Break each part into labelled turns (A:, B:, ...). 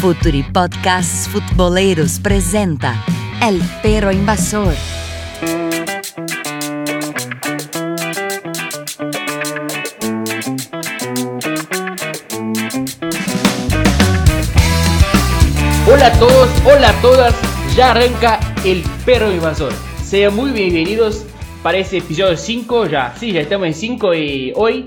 A: Futuri Podcasts Futboleros presenta El Perro Invasor.
B: Hola a todos, hola a todas, ya arranca El Perro Invasor. Sean muy bienvenidos para este episodio 5, ya, sí, ya estamos en 5 y hoy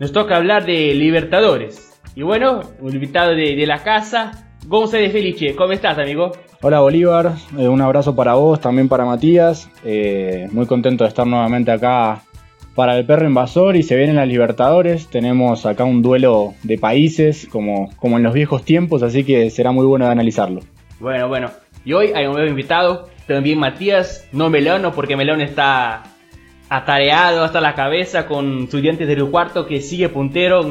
B: nos toca hablar de Libertadores. Y bueno, un invitado de, la casa, González Felice. ¿Cómo estás, amigo?
C: Hola, Bolívar. Eh, un abrazo para vos, también para Matías. Eh, muy contento de estar nuevamente acá para el perro invasor y se vienen las Libertadores. Tenemos acá un duelo de países como, como en los viejos tiempos, así que será muy bueno de analizarlo.
B: Bueno, bueno. Y hoy hay un nuevo invitado, también Matías, no Melano, porque Melano está atareado hasta la cabeza con estudiantes del cuarto que sigue puntero,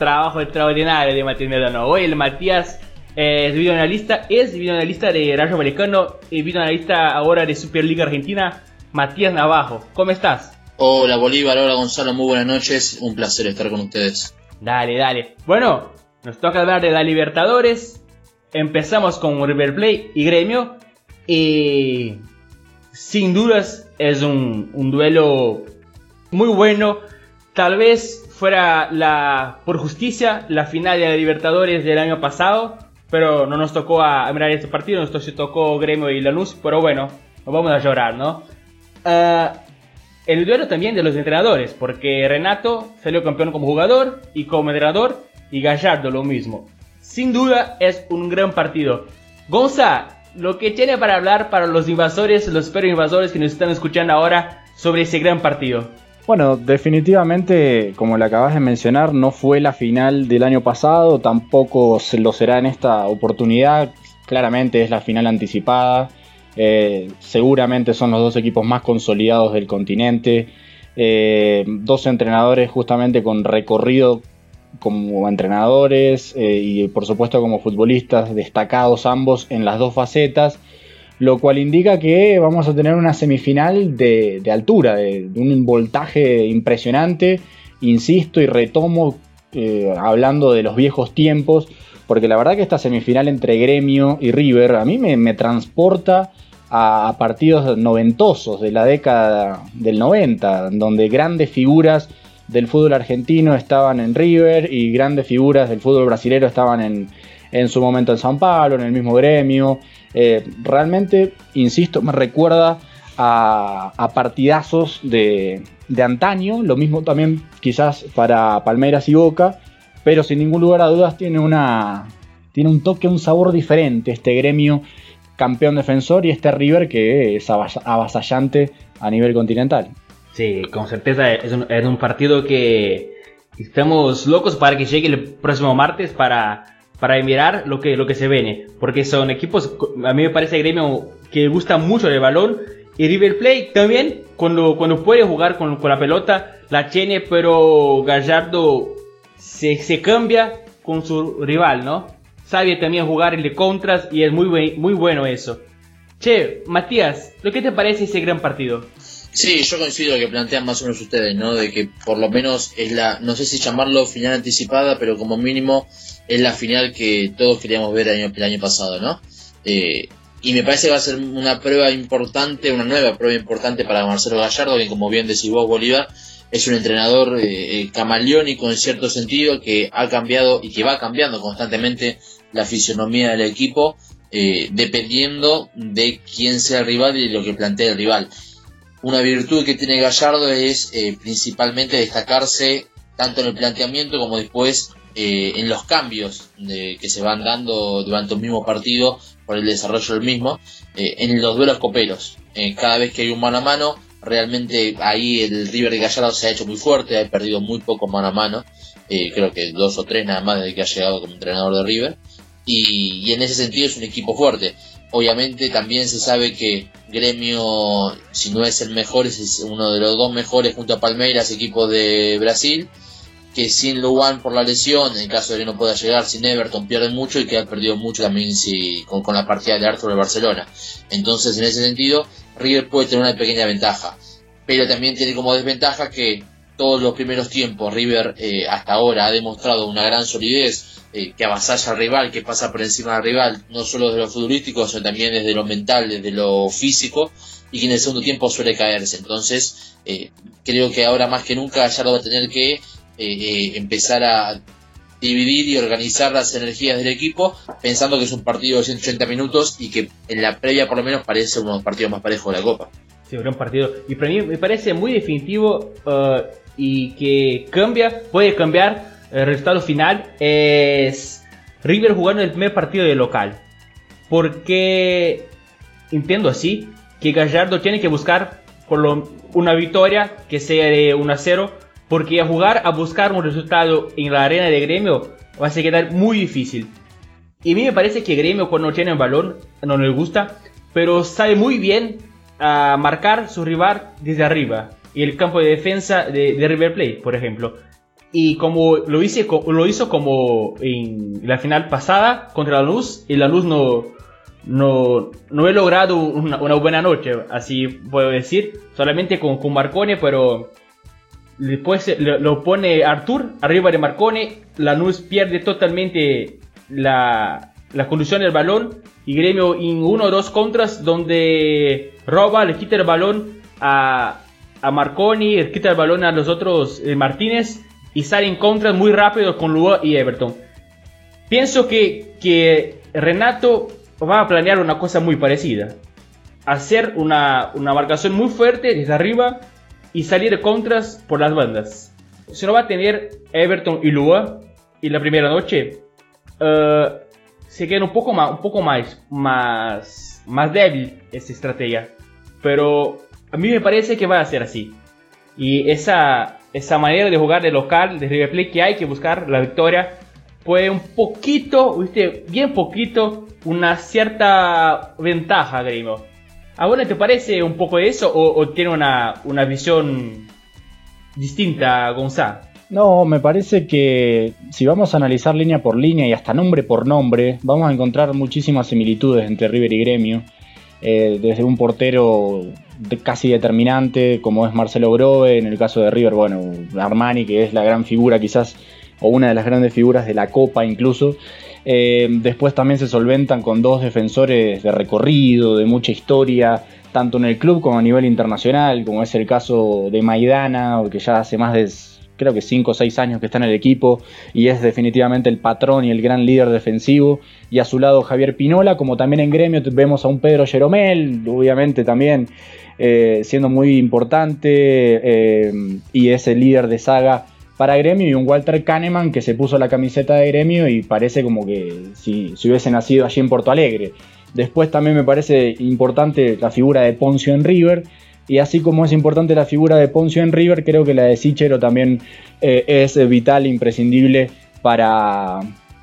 B: trabajo extraordinario de Matías Medano. Hoy el Matías eh, es videoanalista, es videoanalista de Rayo Americano y videoanalista ahora de Superliga Argentina, Matías Navajo. ¿Cómo estás?
D: Hola Bolívar, hola Gonzalo, muy buenas noches, un placer estar con ustedes.
B: Dale, dale. Bueno, nos toca hablar de la Libertadores. Empezamos con River Plate y Gremio. Y sin dudas es un, un duelo muy bueno. Tal vez fuera la, por justicia la final de la Libertadores del año pasado, pero no nos tocó a, mirar este partido, nos tocó Gremio y Lanús, pero bueno, nos vamos a llorar, ¿no? Ah, el duelo también de los entrenadores, porque Renato salió campeón como jugador y como entrenador, y Gallardo lo mismo. Sin duda es un gran partido. Gonza, lo que tiene para hablar para los invasores, los perros invasores que nos están escuchando ahora sobre ese gran partido.
C: Bueno, definitivamente, como le acabas de mencionar, no fue la final del año pasado, tampoco lo será en esta oportunidad. Claramente es la final anticipada. Eh, seguramente son los dos equipos más consolidados del continente. Eh, dos entrenadores justamente con recorrido como entrenadores eh, y por supuesto como futbolistas destacados ambos en las dos facetas lo cual indica que vamos a tener una semifinal de, altura, de, un voltaje impresionante, insisto y retomo eh, hablando de los viejos tiempos, porque la verdad que esta semifinal entre Gremio y River a mí me, transporta a, partidos noventosos de la década del 90, donde grandes figuras del fútbol argentino estaban en River y grandes figuras del fútbol brasilero estaban en, en su momento en San Pablo, en el mismo gremio. Eh, realmente, insisto, me recuerda a, partidazos de, antaño, lo mismo también quizás para Palmeiras y Boca, pero sin ningún lugar a dudas tiene, una, tiene un toque, un sabor diferente este gremio campeón defensor y este River que es avasallante a nivel continental.
B: Sí, con certeza es un, es un partido que estamos locos para que llegue el próximo martes para para mirar lo que, lo que se viene. Porque son equipos, a mí me parece Gremio que gusta mucho el balón. Y River Plate también, cuando, cuando puede jugar con, con la pelota, la tiene, pero Gallardo se, se, cambia con su rival, ¿no? Sabe también jugar de contras y es muy, muy bueno eso. Che, Matías, ¿lo que te parece ese gran partido?
D: Sí, yo coincido que plantean más o menos ustedes, ¿no? De que por lo menos es la, no sé si llamarlo final anticipada, pero como mínimo es la final que todos queríamos ver el año, el año pasado, ¿no? Eh, y me parece que va a ser una prueba importante, una nueva prueba importante para Marcelo Gallardo, que como bien decís vos, Bolívar, es un entrenador eh, eh, camaleónico en cierto sentido, que ha cambiado y que va cambiando constantemente la fisionomía del equipo, dependiendo de quién sea el rival y de lo que plantea el rival. Una virtud que tiene Gallardo es eh, principalmente destacarse tanto en el planteamiento como después eh, en los cambios que se van dando durante un mismo partido por el desarrollo del mismo, eh, en los duelos coperos. cada vez que hay un mano a mano, realmente ahí el River de Gallardo se ha hecho muy fuerte, ha perdido muy poco mano a mano, creo que dos o tres nada más desde que ha llegado como entrenador de River, y en ese sentido es un equipo fuerte. Obviamente también se sabe que Gremio, si no es el mejor, es uno de los dos mejores junto a Palmeiras, equipo de Brasil, que sin Luan por la lesión, en caso de que no pueda llegar, sin Everton pierde mucho y que ha perdido mucho también si, con, la partida de Arthur de Barcelona. Entonces, en ese sentido, River puede tener una pequeña ventaja, pero también tiene como desventaja que todos los primeros tiempos River eh, hasta ahora ha demostrado una gran solidez, eh, que avasalla al rival, que pasa por encima del rival, no solo desde lo futbolístico, sino también desde lo mental, desde lo físico, y que en el segundo tiempo suele caerse. Entonces, eh, creo que ahora más que nunca Gallardo va a tener que empezar a dividir y organizar las energías del equipo, pensando que es un partido de 180 minutos y que en la previa por lo menos parece uno de los partidos más parejos de la Copa.
B: Sí, un partido. Y para mí me parece muy definitivo uh, y que cambia, puede cambiar el resultado final. Es River jugando el primer partido de local. Porque entiendo así que Gallardo tiene que buscar por lo, una victoria que sea de 1 a 0 porque a jugar a buscar un resultado en la arena de Gremio va a quedar muy difícil. Y a mí me parece que Gremio cuando tiene el balón no le gusta, pero sabe muy bien a marcar su rival desde arriba. Y el campo de defensa de, River Plate, por ejemplo. Y como lo, hice, lo hizo como en la final pasada contra la Luz, y la Luz no, no, no he logrado una, buena noche, así puedo decir, solamente con, con Marcone, pero Después lo, pone Artur arriba de Marcone. Lanús pierde totalmente la, la conducción del balón. Y Gremio en uno o dos contras donde roba, le quita el balón a, a Marconi, quita el balón a los otros eh, Martínez. Y sale en contras muy rápido con Lua y Everton. Pienso que, que Renato va a planear una cosa muy parecida. Hacer una, una marcación muy fuerte desde arriba y salir de contras por las bandas. Si no va a tener Everton y Lua y la primera noche, uh, se queda un poco más, un poco más, más, más débil esta estrategia. Pero a mí me parece que va a ser así. Y esa, esa manera de jugar de local, de River Plate, que hay que buscar la victoria, puede un poquito, ¿viste? bien poquito, una cierta ventaja, Grimo. ¿A te parece un poco eso o, tiene una, visión distinta, Gonzalo?
C: No, me parece que si vamos a analizar línea por línea y hasta nombre por nombre, vamos a encontrar muchísimas similitudes entre River y Gremio. Eh, desde un portero casi determinante como es Marcelo Grove, en el caso de River, bueno, Armani, que es la gran figura quizás, o una de las grandes figuras de la Copa incluso, eh, después también se solventan con dos defensores de recorrido, de mucha historia, tanto en el club como a nivel internacional, como es el caso de Maidana, que ya hace más de creo que 5 o 6 años que está en el equipo y es definitivamente el patrón y el gran líder defensivo. Y a su lado Javier Pinola, como también en gremio vemos a un Pedro Jeromel, obviamente también eh, siendo muy importante eh, y es el líder de saga para Gremio y un Walter Kahneman que se puso la camiseta de Gremio y parece como que si, hubiese nacido allí en Porto Alegre. Después también me parece importante la figura de Poncio en River. Y así como es importante la figura de Poncio en River, creo que la de Sichero también eh, es vital, imprescindible para,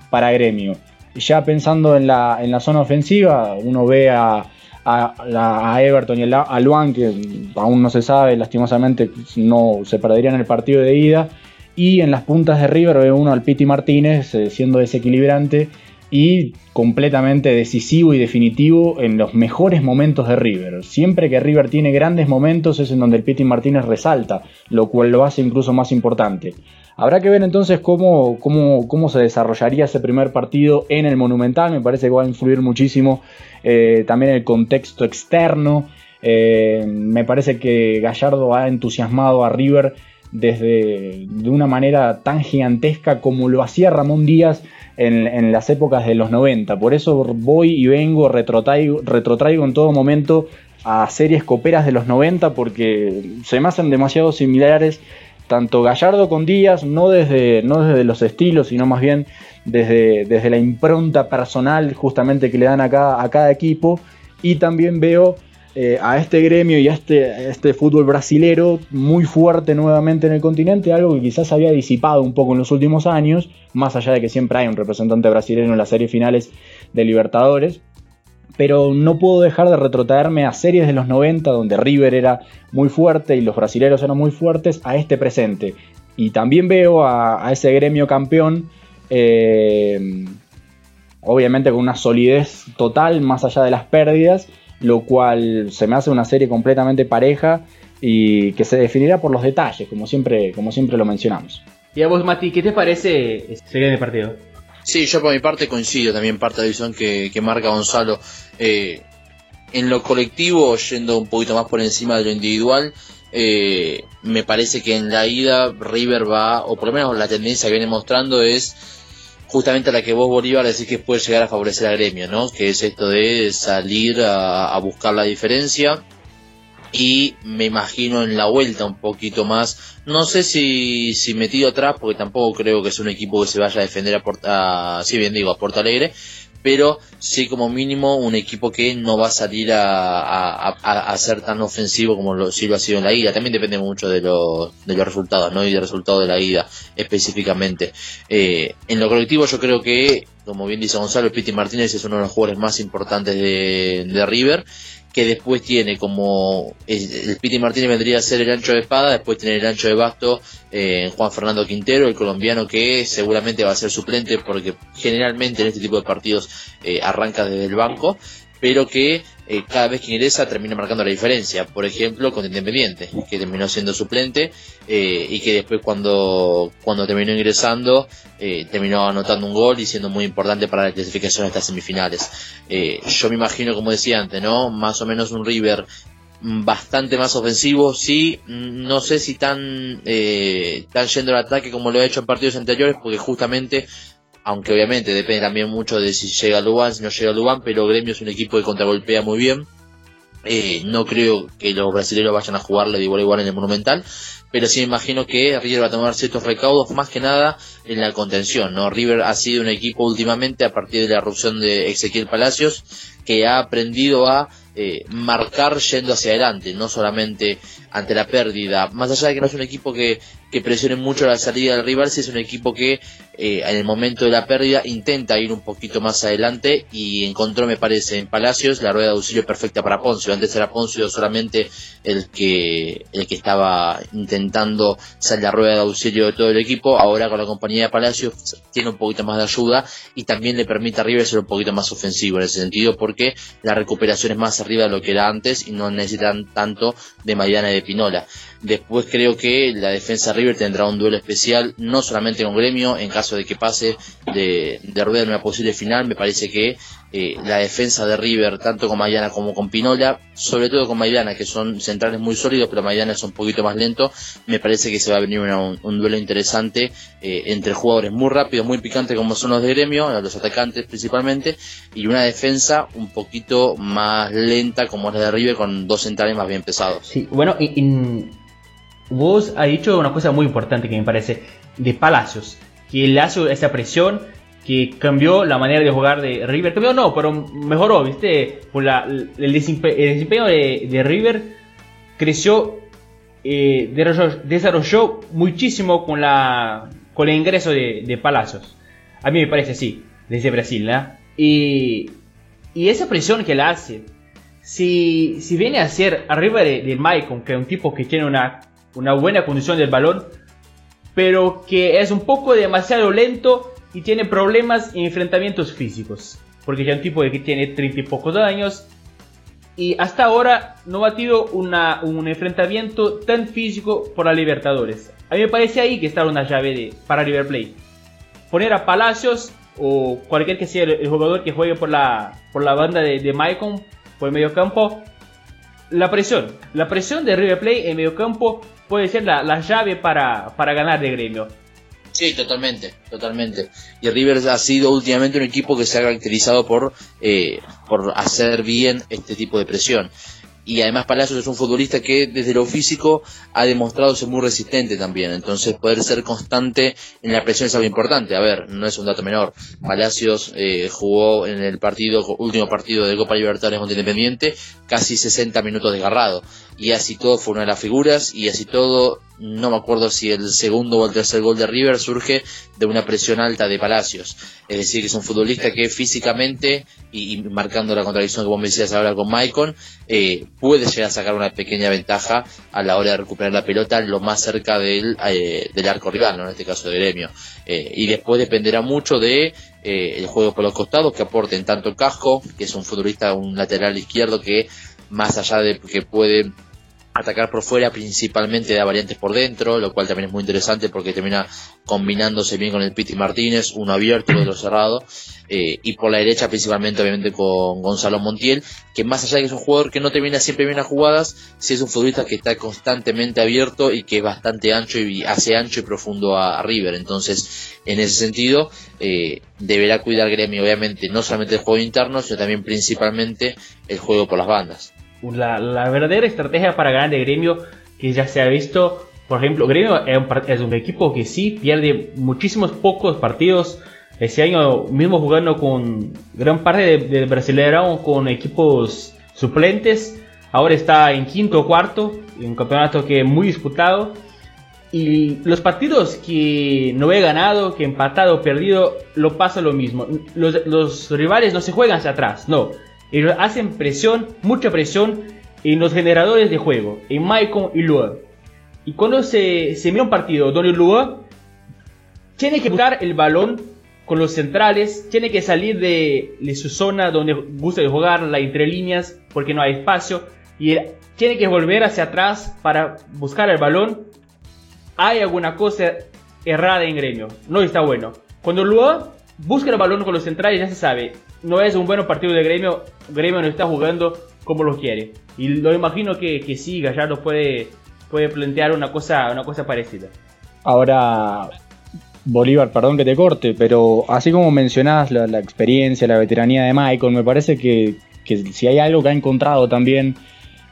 C: para Gremio. Ya pensando en la, en la zona ofensiva, uno ve a, a, Everton y a Luan, que aún no se sabe, lastimosamente no se perderían el partido de ida. Y en las puntas de River ve uno al Piti Martínez eh, siendo desequilibrante y completamente decisivo y definitivo en los mejores momentos de River. Siempre que River tiene grandes momentos es en donde el Piti Martínez resalta, lo cual lo hace incluso más importante. Habrá que ver entonces cómo, cómo, cómo se desarrollaría ese primer partido en el Monumental. Me parece que va a influir muchísimo eh, también el contexto externo. Eh, me parece que Gallardo ha entusiasmado a River desde de una manera tan gigantesca como lo hacía Ramón Díaz en, las épocas de los 90. Por eso voy y vengo, retrotraigo, retrotraigo en todo momento a series coperas de los 90 porque se me hacen demasiado similares tanto Gallardo con Díaz, no desde, no desde los estilos, sino más bien desde, desde la impronta personal justamente que le dan a a cada equipo. Y también veo eh, a este gremio y a este, este fútbol brasilero muy fuerte nuevamente en el continente, algo que quizás había disipado un poco en los últimos años, más allá de que siempre hay un representante brasileño en las series finales de Libertadores. Pero no puedo dejar de retrotraerme a series de los 90 donde River era muy fuerte y los brasileños eran muy fuertes a este presente. Y también veo a, ese gremio campeón eh, obviamente con una solidez total más allá de las pérdidas lo cual se me hace una serie completamente pareja y que se definirá por los detalles, como siempre, como siempre lo mencionamos.
B: Y a vos, Mati, ¿qué te parece este el partido?
D: Sí, yo por mi parte coincido también parte de la visión que, marca Gonzalo. Eh, en lo colectivo, yendo un poquito más por encima de lo individual, eh, me parece que en la ida River va, o por lo menos la tendencia que viene mostrando es justamente la que vos Bolívar decís que puede llegar a favorecer al gremio, ¿no? Que es esto de salir a, buscar la diferencia y me imagino en la vuelta un poquito más, no sé si, si metido atrás, porque tampoco creo que es un equipo que se vaya a defender a, Porta, si bien digo, a Porto Alegre, pero sí como mínimo un equipo que no va a salir a, ser tan ofensivo como lo, sí lo ha sido en la ida. También depende mucho de, los resultados, ¿no? Y del resultado de la ida específicamente. Eh, en lo colectivo yo creo que, como bien dice Gonzalo, Piti Martínez es uno de los jugadores más importantes de, de River que después tiene como el, Piti Martínez vendría a ser el ancho de espada, después tiene el ancho de basto eh, Juan Fernando Quintero, el colombiano que seguramente va a ser suplente porque generalmente en este tipo de partidos eh, arranca desde el banco pero que eh, cada vez que ingresa termina marcando la diferencia. Por ejemplo, con Independiente, que terminó siendo suplente eh, y que después cuando, cuando terminó ingresando eh, terminó anotando un gol y siendo muy importante para la clasificación de estas semifinales. yo me imagino, como decía antes, ¿no? Más o menos un River bastante más ofensivo, sí, no sé si tan, tan yendo al ataque como lo ha hecho en partidos anteriores, porque justamente aunque obviamente depende también mucho de si llega Luan, si no llega Luan, pero Gremio es un equipo que contragolpea muy bien. Eh, no creo que los brasileños vayan a jugarle de igual a igual en el Monumental, pero sí me imagino que River va a tomar ciertos recaudos, más que nada en la contención. ¿no? River ha sido un equipo últimamente, a partir de la erupción de Ezequiel Palacios, que ha aprendido a eh, marcar yendo hacia adelante, no solamente ante la pérdida. Más allá de que no es un equipo que, que presione mucho la salida del rival, si es un equipo que eh, en el momento de la pérdida intenta ir un poquito más adelante y encontró, me parece, en Palacios la rueda de auxilio perfecta para Poncio. Antes era Poncio solamente el que, el que estaba intentando salir la rueda de auxilio de todo el equipo. Ahora con la compañía de Palacios tiene un poquito más de ayuda y también le permite a River ser un poquito más ofensivo en ese sentido porque la recuperación es más arriba de lo que era antes y no necesitan tanto de Maidana y de Pinola. Después creo que la defensa River tendrá un duelo especial, no solamente con Gremio, en caso de que pase de, de rueda en una posible final, me parece que eh, la defensa de River, tanto con Maidana como con Pinola, sobre todo con Maidana, que son centrales muy sólidos, pero Maidana es un poquito más lento, me parece que se va a venir un, duelo interesante eh, entre jugadores muy rápidos, muy picantes como son los de gremio, los atacantes principalmente, y una defensa un poquito más lenta como la de River, con dos centrales más bien pesados.
B: Sí, bueno, vos has dicho una cosa muy importante que me parece, de Palacios, que le hace esa presión que cambió la manera de jugar de River. Cambió no, pero mejoró, ¿viste? Por el, desempeño, de, River creció, eh, desarrolló, muchísimo con, la, con el ingreso de, Palacios. A mí me parece así, desde Brasil, ¿no? Y, y esa presión que le hace, si, si viene a ser arriba de, de Maicon, que es un tipo que tiene una, una buena condición del balón, pero que es un poco demasiado lento y tiene problemas en enfrentamientos físicos. Porque ya es un tipo que tiene 30 y pocos años y hasta ahora no ha tenido una, un enfrentamiento tan físico por la Libertadores. A mí me parece ahí que está una llave de, para River Plate. Poner a Palacios o cualquier que sea el jugador que juegue por la, por la banda de, de Maicon, por el medio campo, la presión. La presión de River Plate en medio campo puede ser la, la llave para, para ganar de gremio.
D: Sí, totalmente, totalmente. Y River ha sido últimamente un equipo que se ha caracterizado por, eh, por hacer bien este tipo de presión. Y además Palacios es un futbolista que desde lo físico ha demostrado ser muy resistente también, entonces poder ser constante en la presión es algo importante, a ver, no es un dato menor, Palacios eh, jugó en el partido, último partido de Copa Libertadores contra Independiente, casi 60 minutos desgarrado, y así todo fue una de las figuras, y así todo, no me acuerdo si el segundo o el tercer gol de River surge de una presión alta de Palacios, es decir, que es un futbolista que físicamente, y, marcando la contradicción que vos me decías ahora con Maicon, eh, puede llegar a sacar una pequeña ventaja a la hora de recuperar la pelota lo más cerca del, eh, del arco rival, en este caso de gremio. Eh, y después dependerá mucho de eh, el juego por los costados que aporten tanto Casco, que es un futbolista, un lateral izquierdo que más allá de que puede atacar por fuera, principalmente da variantes por dentro, lo cual también es muy interesante porque termina combinándose bien con el Piti Martínez, uno abierto y otro cerrado, eh, y por la derecha principalmente obviamente con Gonzalo Montiel, que más allá de que es un jugador que no termina siempre bien las jugadas, sí es un futbolista que está constantemente abierto y que es bastante ancho y hace ancho y profundo a, River, entonces en ese sentido eh, deberá cuidar Gremio obviamente no solamente el juego interno, sino también principalmente el juego por las bandas
B: la, verdadera estrategia para ganar de Gremio que ya se ha visto, por ejemplo, Gremio es un, equipo que sí pierde muchísimos pocos partidos. Ese año mismo jugando con gran parte del de Brasileirão con equipos suplentes. Ahora está en quinto o cuarto, en un campeonato que es muy disputado. Y los partidos que no he ganado, que he empatado perdido, lo pasa lo mismo. Los, los rivales no se juegan hacia atrás, no hacen presión, mucha presión en los generadores de juego, en Maicon y Lua. Y cuando se, se mira un partido donde Lua tiene que buscar el balón con los centrales, tiene que salir de, su zona donde gusta de jugar, la entre líneas, porque no hay espacio, y tiene que volver hacia atrás para buscar el balón. Hay alguna cosa errada en gremio, no está bueno. Cuando Lua busca el balón con los centrales, ya se sabe, no es un buen partido de gremio, gremio no está jugando como lo quiere. Y lo imagino que, que sí, Gallardo puede, puede plantear una cosa, una cosa parecida.
C: Ahora, Bolívar, perdón que te corte, pero así como mencionás la, experiencia, la veteranía de Michael, me parece que, que, si hay algo que ha encontrado también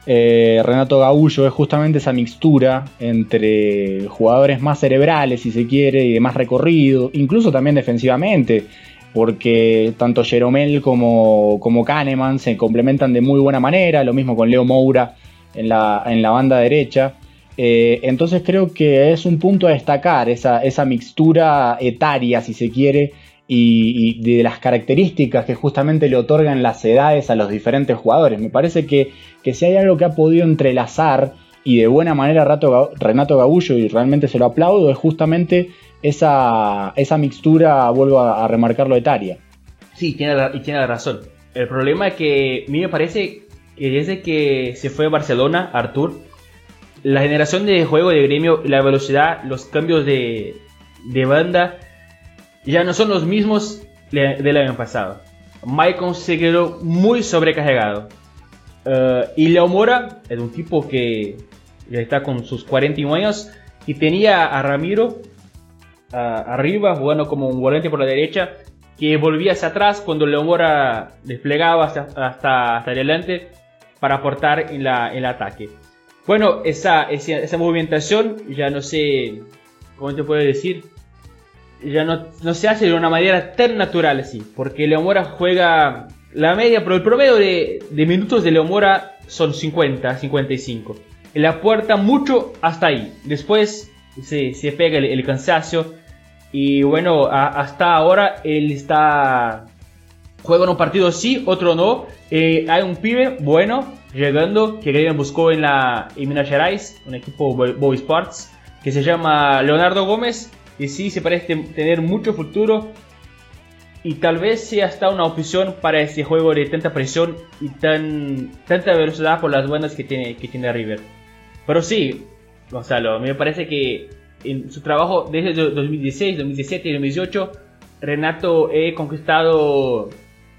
C: eh, Renato Gaullo es justamente esa mixtura entre jugadores más cerebrales, si se quiere, y de más recorrido, incluso también defensivamente porque tanto Jeromel como, como Kahneman se complementan de muy buena manera, lo mismo con Leo Moura en la, en la banda derecha. Eh, entonces creo que es un punto a destacar esa, esa mixtura etaria, si se quiere, y, de las características que justamente le otorgan las edades a los diferentes jugadores. Me parece que, que si hay algo que ha podido entrelazar y de buena manera Renato Gabullo, y realmente se lo aplaudo, es justamente esa, esa mixtura, vuelvo a, remarcarlo, etaria.
B: Sí, tiene la, y tiene la razón. El problema es que a mí me parece que desde que se fue a Barcelona, Artur, la generación de juego de gremio, la velocidad, los cambios de, de banda, ya no son los mismos del año pasado. Maicon se quedó muy sobrecargado. Eh, y Leo Mora es un tipo que ya está con sus 41 años y tenía a Ramiro arriba, jugando como un volante por la derecha, que volvía hacia atrás cuando Leomora desplegaba hasta, hasta, adelante para aportar en, la, el ataque. Bueno, esa, esa, movimentación ya no sé, ¿cómo te puedo decir? Ya no, no se hace de una manera tan natural así, porque Leomora juega la media, pero el promedio de, de minutos de Leomora son 50, 55. En la puerta mucho hasta ahí. Después se, se pega el, cansancio. Y bueno, hasta ahora él está. Juega un partido sí, otro no. Eh, hay un pibe bueno llegando que Grêmio buscó en la en Minas Gerais, un equipo Boy Sports, que se llama Leonardo Gómez. Y sí, se parece tener mucho futuro. Y tal vez sea hasta una opción para este juego de tanta presión y tan, tanta velocidad por las buenas que tiene, que tiene River. Pero sí, Gonzalo, me parece que en su trabajo desde 2016, 2017 y 2018, Renato he conquistado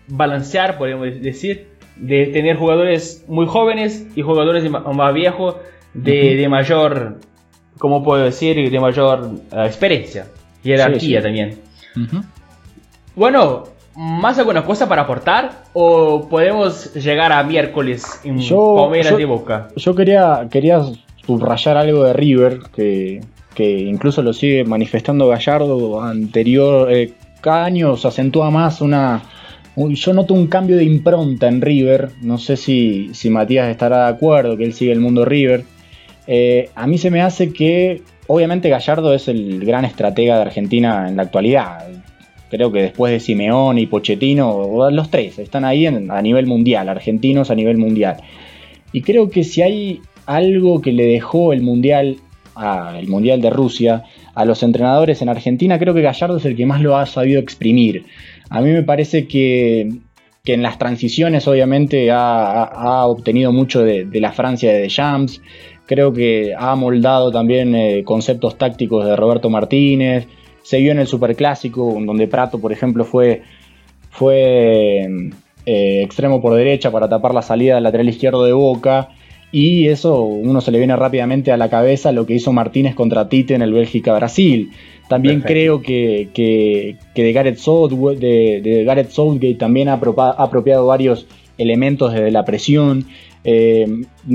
B: balancear, podemos decir, de tener jugadores muy jóvenes y jugadores más viejos de, mayor, ¿cómo puedo decir? De mayor uh, experiencia, jerarquía también. Bueno, ¿más alguna cosa para aportar? ¿O podemos llegar a miércoles en yo, de Boca?
C: Yo quería, quería subrayar algo de River, que, incluso lo sigue manifestando Gallardo anterior, eh, cada año se acentúa más una... yo noto un cambio de impronta en River, no sé si, si Matías estará de acuerdo, que él sigue el mundo River. Eh, a mí se me hace que, obviamente Gallardo es el gran estratega de Argentina en la actualidad. Creo que después de Simeone y Pochettino, los tres están ahí a nivel mundial, argentinos a nivel mundial. Y creo que si hay algo que le dejó el Mundial, el Mundial de Rusia, a los entrenadores en Argentina, creo que Gallardo es el que más lo ha sabido exprimir. A mí me parece que, en las transiciones obviamente ha, obtenido mucho de, la Francia de Deschamps, Creo que ha moldado también eh, conceptos tácticos de Roberto Martínez. Se vio en el Superclásico, donde Prato, por ejemplo, fue, fue eh, extremo por derecha para tapar la salida del lateral izquierdo de Boca. Y eso uno se le viene rápidamente a la cabeza lo que hizo Martínez contra Tite en el Bélgica-Brasil. También creo que, de, Gareth Southgate, de, Gareth Southgate también ha apropiado varios elementos de la presión. Eh,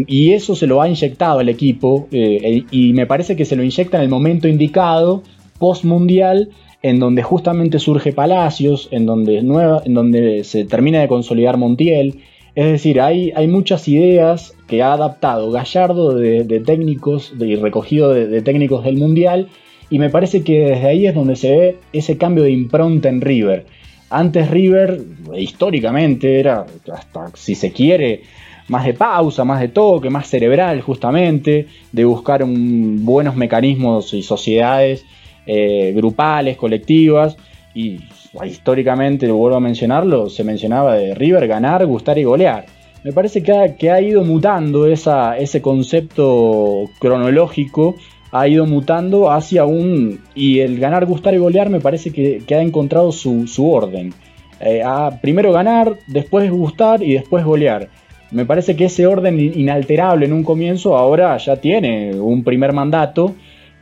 C: y eso se lo ha inyectado al equipo eh, y me parece que se lo inyecta en el momento indicado, post mundial, en donde justamente surge Palacios, en donde, nueva, en donde se termina de consolidar Montiel. Es decir, hay, hay muchas ideas que ha adaptado Gallardo de, técnicos y recogido de, técnicos del Mundial y me parece que desde ahí es donde se ve ese cambio de impronta en River. Antes River, históricamente, era hasta, si se quiere, más de pausa, más de toque, más cerebral justamente, de buscar buenos mecanismos y sociedades eh, grupales, colectivas, y históricamente, vuelvo a mencionarlo, se mencionaba de River ganar, gustar y golear. Me parece que ha, que ha ido mutando ese concepto cronológico, ha ido mutando hacia un... Y el ganar, gustar y golear me parece que, ha encontrado su, orden. Eh, primero ganar, después gustar y después golear. Me parece que ese orden inalterable en un comienzo ahora ya tiene un primer mandato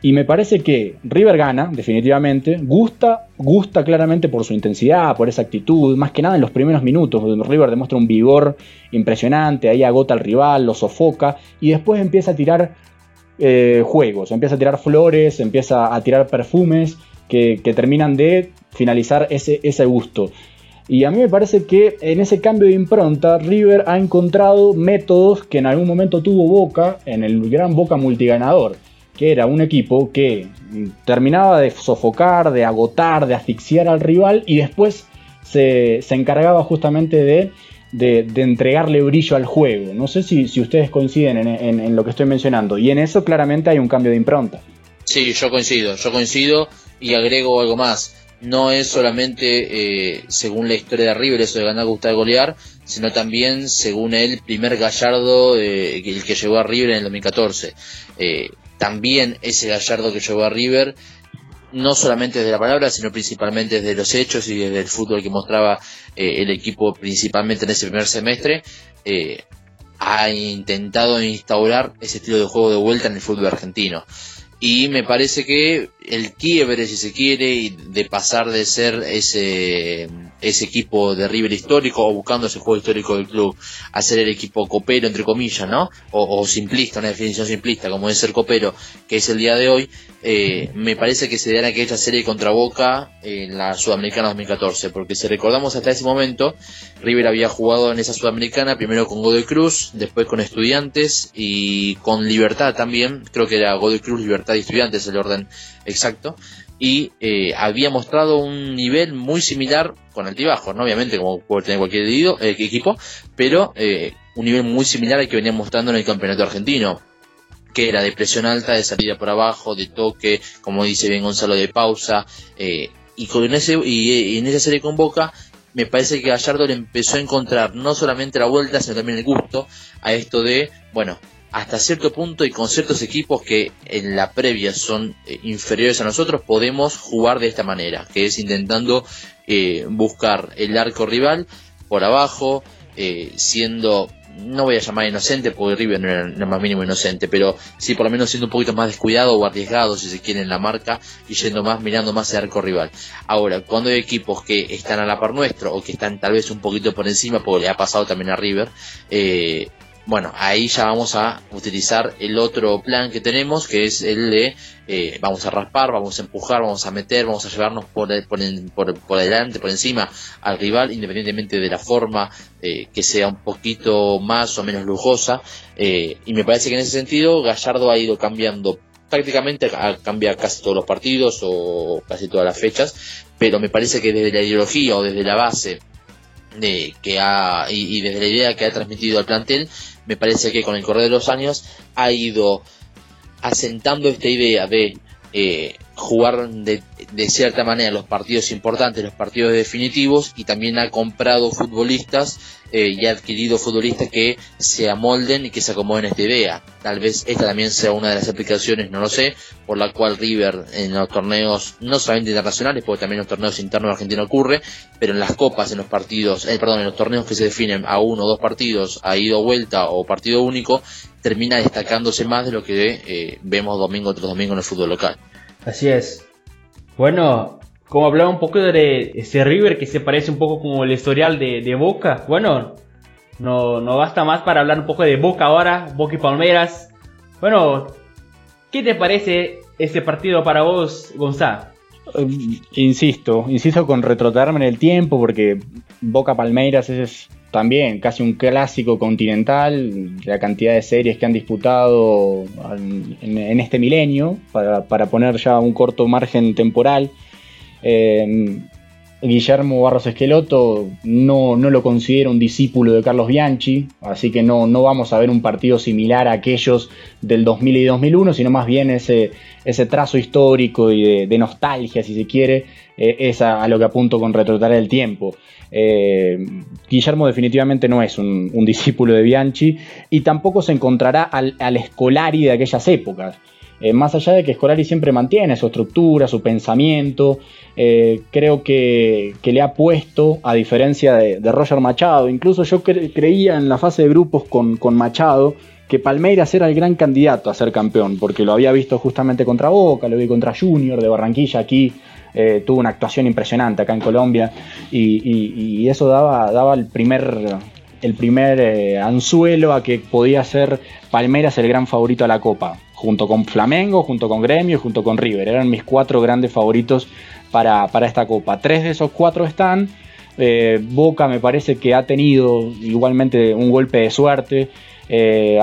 C: y me parece que River gana, definitivamente. Gusta, gusta claramente por su intensidad, por esa actitud. Más que nada en los primeros minutos, River demuestra un vigor impresionante. Ahí agota al rival, lo sofoca. Y después empieza a tirar eh, juegos, empieza a tirar flores, empieza a tirar perfumes que, terminan de finalizar ese, ese gusto. Y a mí me parece que en ese cambio de impronta, River ha encontrado métodos que en algún momento tuvo Boca, en el gran Boca multiganador que era un equipo que terminaba de sofocar, de agotar, de asfixiar al rival y después se, encargaba justamente de, de, entregarle brillo al juego. No sé si, ustedes coinciden en, lo que estoy mencionando y en eso claramente hay un cambio de impronta.
D: Sí, yo coincido, yo coincido y agrego algo más. No es solamente eh, según la historia de River eso de ganar, gustar, golear, sino también según el primer Gallardo, eh, el que llegó a River en el 2014. Eh, también ese Gallardo que llevó a River, no solamente desde la palabra, sino principalmente desde los hechos y desde el fútbol que mostraba eh, el equipo principalmente en ese primer semestre, eh, ha intentado instaurar ese estilo de juego de vuelta en el fútbol argentino. Y me parece que el quiebre, si se quiere, de pasar de ser ese ese equipo de River histórico o buscando ese juego histórico del club a ser el equipo copero entre comillas, ¿no? O, simplista, una definición simplista como es ser copero, que es el día de hoy, eh, me parece que se dará aquella serie contra Boca en la Sudamericana 2014, porque si recordamos hasta ese momento, River había jugado en esa Sudamericana primero con Godoy Cruz, después con Estudiantes y con Libertad también, creo que era Godoy Cruz, Libertad y Estudiantes el orden exacto, y eh, había mostrado un nivel muy similar con altibajos, ¿no? obviamente como puede tener cualquier eh, equipo, pero eh, un nivel muy similar al que venía mostrando en el campeonato argentino, que era de presión alta, de salida por abajo, de toque, como dice bien Gonzalo, de pausa, y, con ese, y, en esa serie con Boca me parece que Gallardo le empezó a encontrar no solamente la vuelta, sino también el gusto a esto de, bueno, hasta cierto punto y con ciertos equipos que en la previa son eh, inferiores a nosotros podemos jugar de esta manera, que es intentando eh, buscar el arco rival por abajo, eh, siendo, no voy a llamar inocente porque River no era el más mínimo inocente, pero sí por lo menos siendo un poquito más descuidado o arriesgado si se quiere en la marca y yendo más, mirando más el arco rival. Ahora, cuando hay equipos que están a la par nuestro o que están tal vez un poquito por encima, porque le ha pasado también a River, eh, bueno, ahí ya vamos a utilizar el otro plan que tenemos, que es el de eh, vamos a raspar, vamos a empujar, vamos a meter, vamos a llevarnos por, por, por, por delante, por encima al rival, independientemente de la forma eh, que sea un poquito más o menos lujosa. Eh, y me parece que en ese sentido Gallardo ha ido cambiando prácticamente cambia casi todos los partidos o casi todas las fechas, pero me parece que desde la ideología o desde la base de, que ha, y, desde la idea que ha transmitido al plantel, me parece que con el correr de los años ha ido asentando esta idea de eh, jugar de, cierta manera los partidos importantes, los partidos definitivos y también ha comprado futbolistas eh, y ha adquirido futbolistas que se amolden y que se acomoden a esta idea. Tal vez esta también sea una de las aplicaciones, no lo sé, por la cual River en los torneos, no solamente internacionales, porque también en los torneos internos de Argentina ocurre, pero en las copas, en los partidos, eh, perdón, en los torneos que se definen a uno o dos partidos, a ido vuelta o partido único, termina destacándose más de lo que eh, vemos domingo tras domingo en el fútbol local.
B: Así es. Bueno, como hablaba un poco de ese River que se parece un poco como el historial de, Boca, bueno, no, no basta más para hablar un poco de Boca ahora, Boca y Palmeiras. Bueno, ¿qué te parece este partido para vos, Gonzalo?
C: Eh, insisto, insisto con retrotraerme en el tiempo porque Boca Palmeiras es también casi un clásico continental, la cantidad de series que han disputado en, este milenio, para, poner ya un corto margen temporal. Eh, Guillermo Barros Esqueloto no, no, lo considero un discípulo de Carlos Bianchi, así que no, no, vamos a ver un partido similar a aquellos del 2000 y 2001, sino más bien ese, ese trazo histórico y de, nostalgia, si se quiere, eh, es a, lo que apunto con retrotraer el tiempo. Eh, Guillermo definitivamente no es un, discípulo de Bianchi y tampoco se encontrará al, al de aquellas épocas. Eh, más allá de que Scolari siempre mantiene su estructura, su pensamiento, eh, creo que, le ha puesto, a diferencia de, Roger Machado, incluso yo creía en la fase de grupos con, Machado, que Palmeiras era el gran candidato a ser campeón, porque lo había visto justamente contra Boca, lo vi contra Junior de Barranquilla aquí, eh, tuvo una actuación impresionante acá en Colombia, y, eso daba, daba el primer, el primer anzuelo a que podía ser Palmeiras el gran favorito a la Copa junto con Flamengo, junto con Gremio, junto con River. Eran mis cuatro grandes favoritos para, esta copa. Tres de esos cuatro están. Eh, Boca me parece que ha tenido igualmente un golpe de suerte. Eh,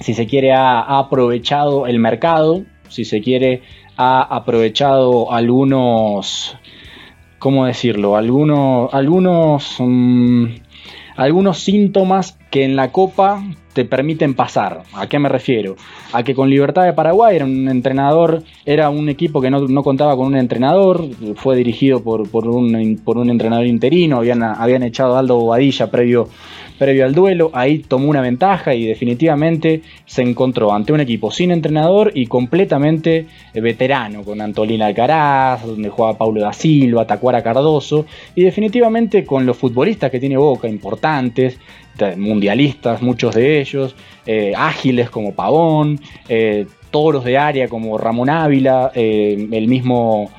C: si se quiere, ha, aprovechado el mercado. Si se quiere, ha aprovechado algunos. ¿Cómo decirlo? Algunos. Algunos. Mm, algunos síntomas que en la Copa te permiten pasar. ¿A qué me refiero? A que con Libertad de Paraguay era un entrenador, era un equipo que no, contaba con un entrenador, fue dirigido por, un, por un, entrenador interino, habían, habían echado Aldo Bobadilla previo, previo al duelo, ahí tomó una ventaja y definitivamente se encontró ante un equipo sin entrenador y completamente veterano, con Antolina Alcaraz, donde jugaba Paulo da Silva, Tacuara Cardoso, y definitivamente con los futbolistas que tiene Boca, importantes, mundialistas, muchos de ellos, eh, ágiles como Pavón, eh, toros de área como Ramón Ávila, eh, el, mismo,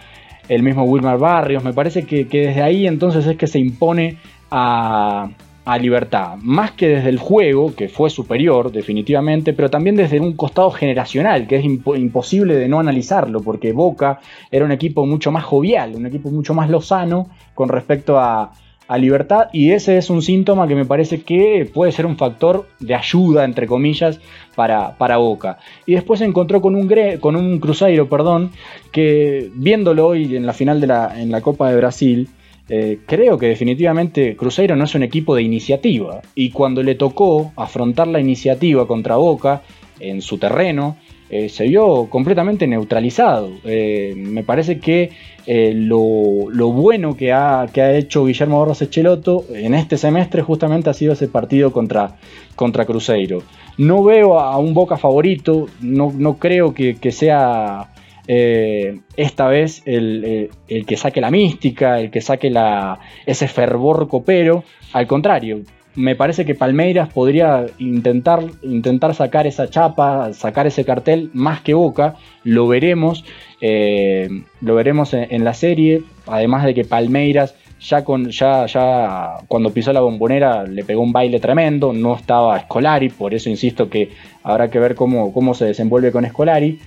C: el mismo Wilmar Barrios. Me parece que, desde ahí entonces es que se impone a, Libertad, más que desde el juego, que fue superior definitivamente, pero también desde un costado generacional, que es imposible de no analizarlo, porque Boca era un equipo mucho más jovial, un equipo mucho más lozano con respecto a, a libertad y ese es un síntoma que me parece que puede ser un factor de ayuda, entre comillas, para, para Boca. Y después se encontró con un, con un Cruzeiro, perdón, que viéndolo hoy en la final de la, en la Copa de Brasil, eh, creo que definitivamente Cruzeiro no es un equipo de iniciativa y cuando le tocó afrontar la iniciativa contra Boca en su terreno, eh, se vio completamente neutralizado. Eh, me parece que lo, bueno que ha, hecho Guillermo Barros Echeloto en este semestre justamente ha sido ese partido contra, contra Cruzeiro. No veo a un Boca favorito, no creo que, sea esta vez el, el, que saque la mística, el que saque la, ese fervor copero. Al contrario, me parece que Palmeiras podría intentar, intentar sacar esa chapa, sacar ese cartel más que Boca. Lo veremos, eh, lo veremos en, la serie. Además de que Palmeiras ya, con, ya, ya cuando pisó la bombonera le pegó un baile tremendo. No estaba Scolari, por eso insisto que habrá que ver cómo, cómo se desenvuelve con Scolari.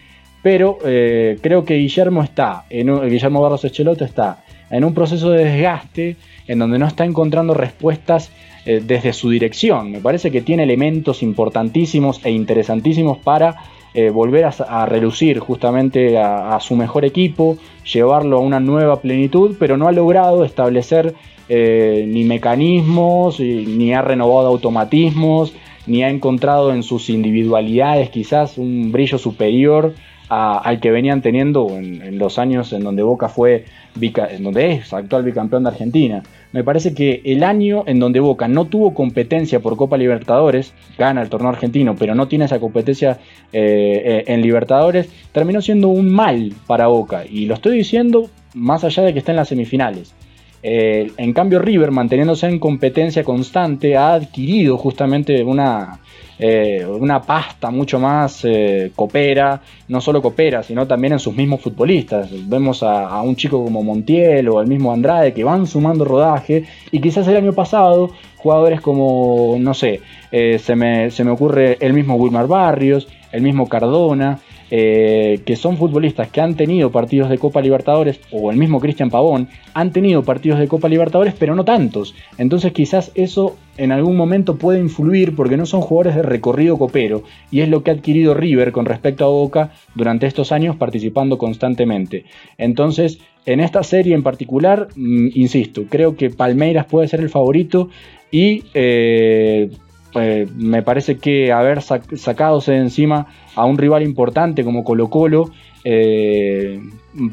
C: Pero eh, creo que Guillermo está, Guillermo Barros Echeloto está en un proceso de desgaste en donde no está encontrando respuestas eh, desde su dirección. Me parece que tiene elementos importantísimos e interesantísimos para eh, volver a, relucir justamente a, su mejor equipo, llevarlo a una nueva plenitud, pero no ha logrado establecer ni mecanismos, ni ha renovado automatismos, ni ha encontrado en sus individualidades quizás un brillo superior al que venían teniendo en, los años en donde Boca fue, en donde es actual bicampeón de Argentina. Me parece que el año en donde Boca no tuvo competencia por Copa Libertadores, gana el torneo argentino, pero no tiene esa competencia eh, eh, en Libertadores, terminó siendo un mal para Boca. Y lo estoy diciendo más allá de que esté en las semifinales. Eh, en cambio, River, manteniéndose en competencia constante, ha adquirido justamente una, eh, una pasta mucho más eh, copera, no solo copera, sino también en sus mismos futbolistas. Vemos a, un chico como Montiel o el mismo Andrade que van sumando rodaje y quizás el año pasado jugadores como, no sé, se, me, se me ocurre el mismo Wilmar Barrios, el mismo Cardona, eh, que son futbolistas que han tenido partidos de Copa Libertadores, o el mismo Cristian Pavón, han tenido partidos de Copa Libertadores, pero no tantos. Entonces quizás eso en algún momento puede influir porque no son jugadores de recorrido copero, y es lo que ha adquirido River con respecto a Boca durante estos años participando constantemente. Entonces, en esta serie en particular, mm, insisto, creo que Palmeiras puede ser el favorito y... Eh, eh, me parece que haber sacado de encima a un rival importante como Colo Colo, eh,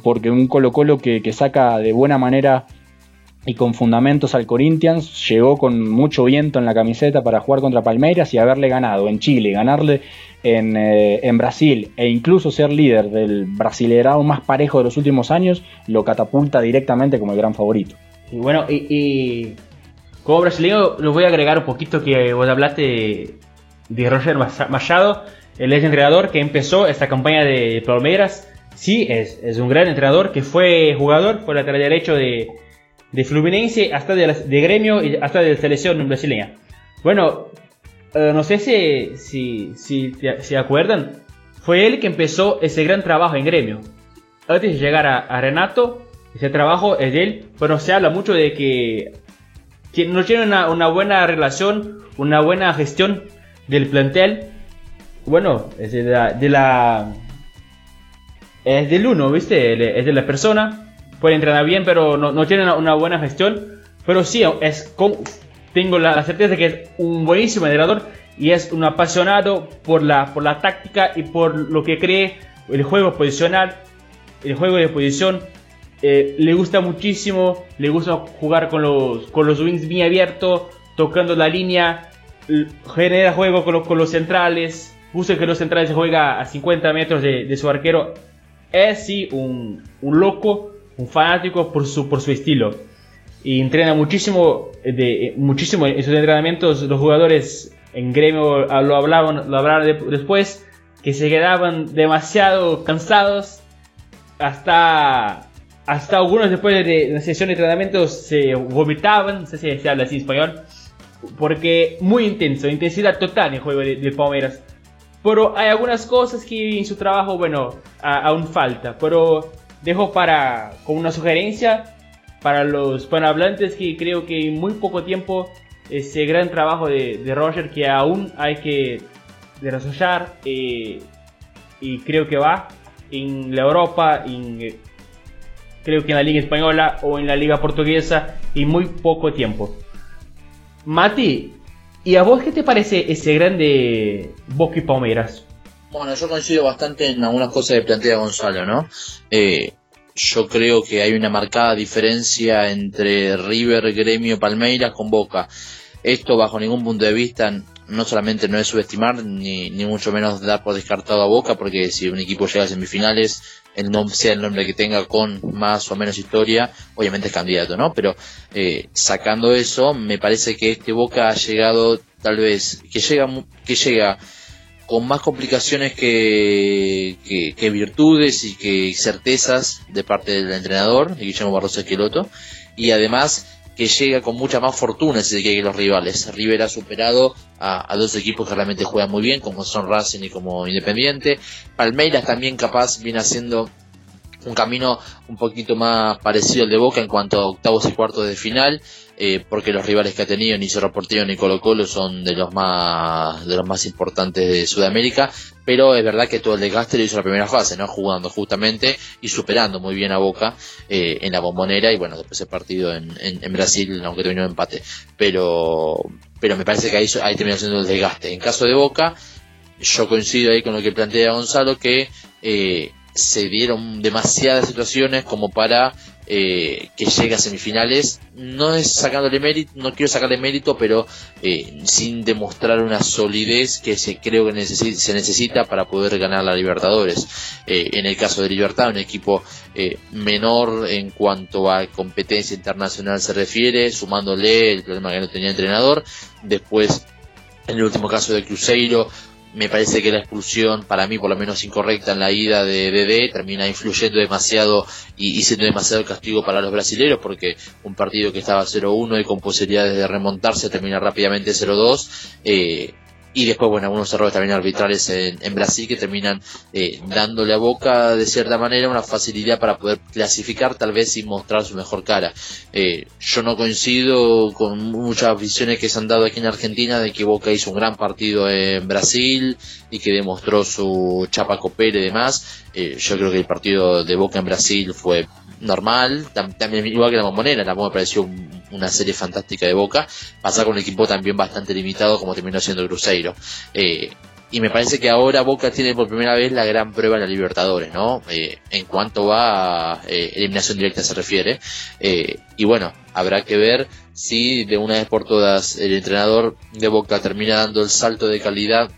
C: porque un Colo Colo que, saca de buena manera y con fundamentos al Corinthians, llegó con mucho viento en la camiseta para jugar contra Palmeiras y haberle ganado en Chile, ganarle en, eh, Brasil e incluso ser líder del brasilerado más parejo de los últimos años, lo catapulta directamente como el gran favorito.
B: Y bueno, y como brasileño, les voy a agregar un poquito que vos hablaste de Roger Machado, el ex entrenador que empezó esta campaña de Palmeiras. Sí, es, es un gran entrenador que fue jugador, fue lateral derecho de, de Fluminense, hasta de, de, gremio y hasta de la selección brasileña. Bueno, eh, no sé si, si, si se acuerdan, fue él que empezó ese gran trabajo en gremio. Antes de llegar a, a Renato, ese trabajo es de él, pero se habla mucho de que no tiene una, buena relación, una buena gestión del plantel. Bueno, es de la, es del uno, ¿viste? Es de la persona. Puede entrenar bien, pero no, tiene una, buena gestión. Pero sí, es tengo la, certeza de que es un buenísimo entrenador y es un apasionado por la, por la táctica y por lo que cree el juego posicional, el juego de posición eh, le gusta muchísimo, le gusta jugar con los, con los wings bien abiertos, tocando la línea, genera juego con, los centrales, gusta que los centrales juega a 50 metros de, su arquero. Es sí un, loco, un fanático por su, por su estilo. Y entrena muchísimo, de, muchísimo en sus entrenamientos. Los jugadores en gremio lo hablaban, lo hablaban después, que se quedaban demasiado cansados hasta hasta algunos después de la sesión de entrenamiento se vomitaban, no sé si se habla así en español, porque muy intenso, intensidad total en el juego de, de Palmeiras. Pero hay algunas cosas que en su trabajo, bueno, aún falta, pero dejo para, como una sugerencia para los panhablantes que creo que en muy poco tiempo ese gran trabajo de, de Roger que aún hay que desarrollar eh, y creo que va en la Europa, en creo que en la Liga Española o en la Liga Portuguesa y muy poco tiempo. Mati, ¿y a vos qué te parece ese grande Boca y Palmeiras?
D: Bueno, yo coincido bastante en algunas cosas que plantea Gonzalo, ¿no? Eh, yo creo que hay una marcada diferencia entre River, Gremio, Palmeiras con Boca. Esto bajo ningún punto de vista no solamente no es subestimar ni, ni mucho menos dar por descartado a Boca porque si un equipo llega a semifinales el nombre, sea el nombre que tenga con más o menos historia, obviamente es candidato, ¿no? Pero eh, sacando eso, me parece que este Boca ha llegado, tal vez, que llega, que llega con más complicaciones que, que, virtudes y que certezas de parte del entrenador, Guillermo Barroso Esqueloto, y además que llega con mucha más fortuna si que los rivales. River ha superado a, dos equipos que realmente juegan muy bien, como son Racing y como Independiente. Palmeiras también capaz viene haciendo un camino un poquito más parecido al de Boca en cuanto a octavos y cuartos de final, eh, porque los rivales que ha tenido, ni Cerro Porteño ni Colo Colo, son de los más de los más importantes de Sudamérica, pero es verdad que todo el desgaste lo hizo la primera fase, ¿no? Jugando justamente y superando muy bien a Boca eh, en la bombonera y bueno, después el partido en, en, Brasil, aunque terminó en empate, pero, pero me parece que ahí, ahí terminó siendo el desgaste. En caso de Boca, yo coincido ahí con lo que plantea Gonzalo, que eh, se dieron demasiadas situaciones como para eh, que llegue a semifinales. No es sacándole mérito, no quiero sacarle mérito, pero eh, sin demostrar una solidez que se creo que se necesita para poder ganar la Libertadores. Eh, en el caso de Libertad, un equipo menor en cuanto a competencia internacional se refiere, sumándole el problema que no tenía entrenador. Después, en el último caso de Cruzeiro, me parece que la expulsión, para mí por lo menos incorrecta en la ida de DD, termina influyendo demasiado y, siendo demasiado castigo para los brasileños, porque un partido que estaba 0-1 y con posibilidades de remontarse termina rápidamente 0-2. Eh, y después, bueno, algunos errores también arbitrales en, Brasil que terminan eh, dándole a Boca de cierta manera una facilidad para poder clasificar, tal vez sin mostrar su mejor cara. Eh, yo no coincido con muchas visiones que se han dado aquí en Argentina de que Boca hizo un gran partido en Brasil y que demostró su chapa copera y demás. Eh, yo creo que el partido de Boca en Brasil fue normal, también igual que la Bombonera, tampoco me pareció una serie fantástica de Boca, pasa con un equipo también bastante limitado como terminó siendo el Cruzeiro. Eh, y me parece que ahora Boca tiene por primera vez la gran prueba en la Libertadores, ¿no? Eh, en cuanto a eh, eliminación directa se refiere. y bueno, habrá que ver si de una vez por todas el entrenador de Boca termina dando el salto de calidad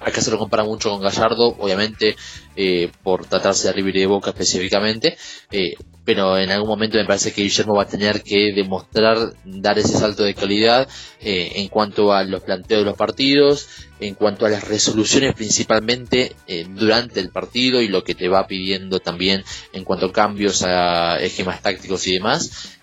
D: Acá se lo compara mucho con Gallardo, obviamente eh, por tratarse de River y de Boca específicamente, eh, pero en algún momento me parece que Guillermo va a tener que demostrar, dar ese salto de calidad eh, en cuanto a los planteos de los partidos, en cuanto a las resoluciones principalmente durante el partido y lo que te va pidiendo también en cuanto a cambios a esquemas tácticos y demás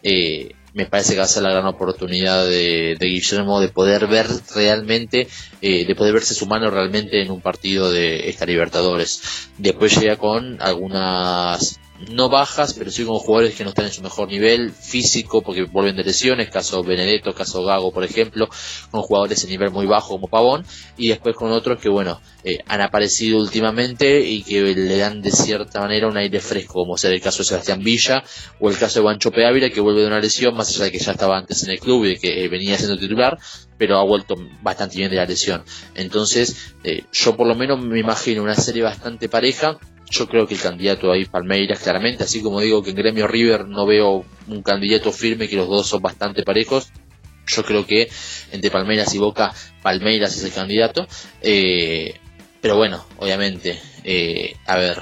D: me parece que va a ser la gran oportunidad de, Guillermo de poder ver realmente, eh, de poder verse su mano realmente en un partido de esta Libertadores. Después llega con algunas no bajas, pero sí con jugadores que no están en su mejor nivel físico porque vuelven de lesiones, caso Benedetto, caso Gago, por ejemplo, con jugadores en nivel muy bajo como Pavón, y después con otros que, bueno, eh, han aparecido últimamente y que le dan de cierta manera un aire fresco, como ser el caso de Sebastián Villa o el caso de Guancho Ávila, que vuelve de una lesión, más allá de que ya estaba antes en el club y de que eh, venía siendo titular, pero ha vuelto bastante bien de la lesión. Entonces, eh, yo por lo menos me imagino una serie bastante pareja yo creo que el candidato ahí Palmeiras claramente, así como digo que en Gremio River no veo un candidato firme, que los dos son bastante parejos. Yo creo que entre Palmeiras y Boca, Palmeiras es el candidato. Eh, pero bueno, obviamente, eh, a ver,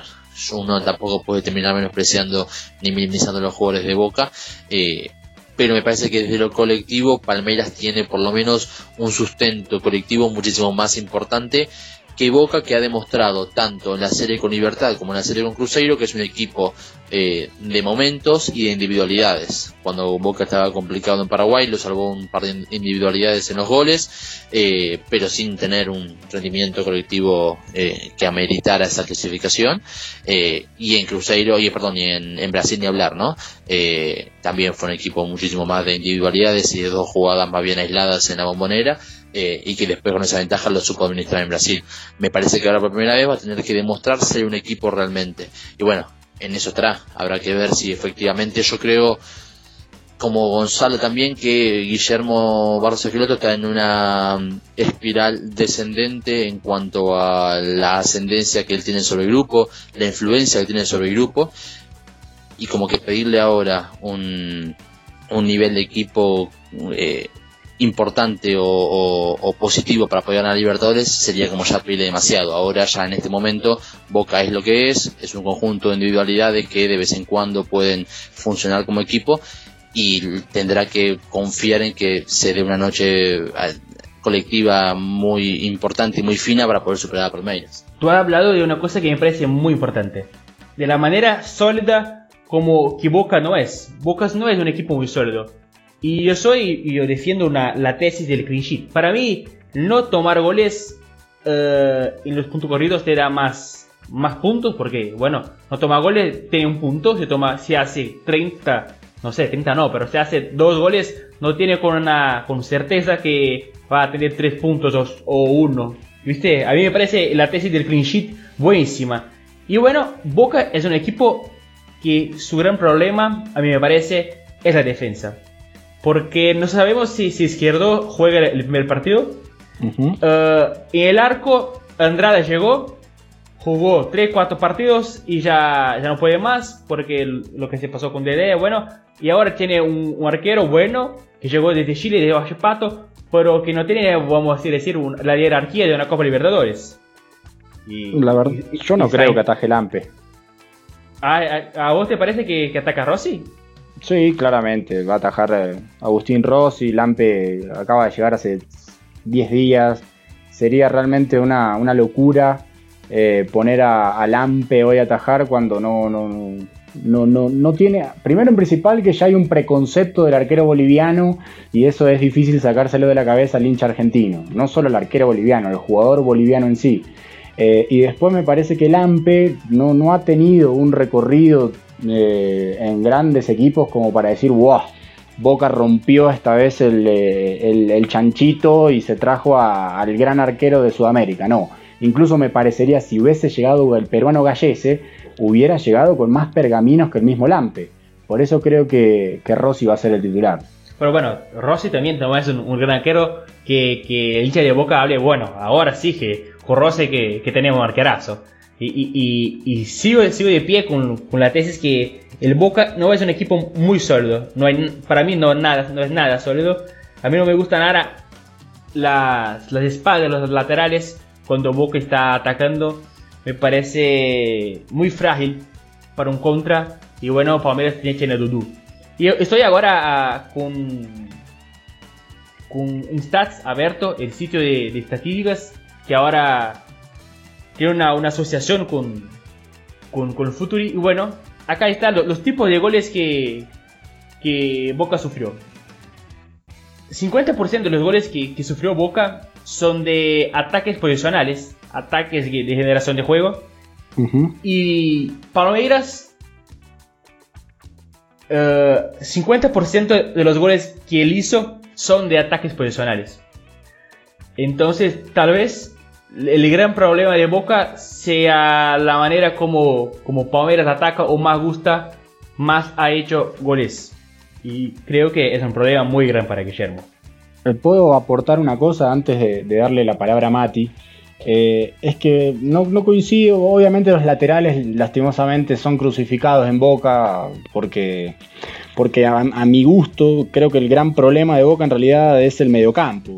D: uno tampoco puede terminar menospreciando ni minimizando los jugadores de Boca. Eh, pero me parece que desde lo colectivo Palmeiras tiene por lo menos un sustento colectivo muchísimo más importante que Boca que ha demostrado tanto en la serie con Libertad como en la serie con Cruzeiro que es un equipo eh, de momentos y de individualidades. Cuando Boca estaba complicado en Paraguay lo salvó un par de individualidades en los goles, eh, pero sin tener un rendimiento colectivo eh, que ameritara esa clasificación. y en Cruzeiro, y perdón, y en, Brasil ni hablar, ¿no? también fue un equipo muchísimo más de individualidades y de dos jugadas más bien aisladas en la bombonera. Eh, y que después con esa ventaja lo supo administrar en Brasil. Me parece que ahora por primera vez va a tener que demostrar ser un equipo realmente. Y bueno, en eso estará. Habrá que ver si efectivamente yo creo, como Gonzalo también, que Guillermo Barros Esquiloto está en una mm, espiral descendente en cuanto a la ascendencia que él tiene sobre el grupo, la influencia que tiene sobre el grupo. Y como que pedirle ahora un, un nivel de equipo eh, importante o, positivo para apoyar a Libertadores sería como ya pedirle demasiado. Ahora ya en este momento Boca es lo que es, es un conjunto de individualidades que de vez en cuando pueden funcionar como equipo y tendrá que confiar en que se dé una noche colectiva muy importante y muy fina para poder superar a Palmeiras.
B: Tú has hablado de una cosa que me parece muy importante, de la manera sólida como que Boca no es. Boca no es un equipo muy sólido y yo soy, yo defiendo una, la tesis del clean sheet. Para mí, no tomar goles eh, en los puntos corridos te da más, más puntos, porque, bueno, no toma goles, tiene un punto, se toma, si hace 30, no sé, 30 no, pero si hace dos goles, no tiene con, una, con certeza que va a tener tres puntos o, o uno. ¿Viste? A mí me parece la tesis del clean sheet buenísima. Y bueno, Boca es un equipo que su gran problema, a mí me parece, es la defensa. Porque no sabemos si, si Izquierdo juega el primer partido. Uh en el arco, Andrade llegó, jugó 3-4 partidos y ya, ya no puede más porque lo que se pasó con Dede, bueno, y ahora tiene un, arquero bueno que llegó desde Chile, de Pato, pero que no tiene, vamos a decir, la jerarquía de una Copa Libertadores.
C: la verdad, yo no creo que ataje Lampe.
B: ¿A, vos te parece que, que ataca Rossi?
C: Sí, claramente. Va a atajar Agustín Rossi. Lampe acaba de llegar hace 10 días. Sería realmente una, locura eh, poner a, Lampe hoy a atajar cuando no, no, no, no, no tiene. Primero en principal que ya hay un preconcepto del arquero boliviano y eso es difícil sacárselo de la cabeza al hincha argentino. No solo el arquero boliviano, el jugador boliviano en sí. Eh, y después me parece que Lampe no, no ha tenido un recorrido eh, en grandes equipos como para decir, Boca rompió esta vez el, eh, chanchito y se trajo al gran arquero de Sudamérica. No, incluso me parecería si hubiese llegado el peruano Gallese, hubiera llegado con más pergaminos que el mismo Lampe. Por eso creo que, Rossi va a ser el titular.
B: Pero bueno, Rossi también es un, gran arquero que, que el hincha de Boca hable, bueno, ahora sí que Rossi que, que tenemos arquerazo. Y, sigo, de pie con, la tesis que el Boca no es un equipo muy sólido. No hay, para mí no, nada, no es nada sólido. A mí no me gusta nada las, las espaldas, los laterales cuando Boca está atacando. Me parece muy frágil para un contra. Y bueno, Palmeiras tiene Dudú. Y estoy ahora ah, con, con Stats abierto, el sitio de, de estadísticas, que ahora tiene una, asociación con, con, el Futuri. Y bueno, acá están los, tipos de goles que, que Boca sufrió. 50% de los goles que, sufrió Boca son de ataques posicionales, ataques de, generación de juego. Y Palmeiras, 50% eh, de los goles que él hizo son de ataques posicionales. Entonces, tal vez el gran problema de Boca sea la manera como, como Palmeiras ataca o más gusta, más ha hecho goles. Y creo que es un problema muy grande para Guillermo.
C: Eh, Puedo aportar una cosa antes de, darle la palabra a Mati. Eh, es que no, coincido, obviamente los laterales lastimosamente son crucificados en Boca porque porque a, mi gusto creo que el gran problema de Boca en realidad es el mediocampo.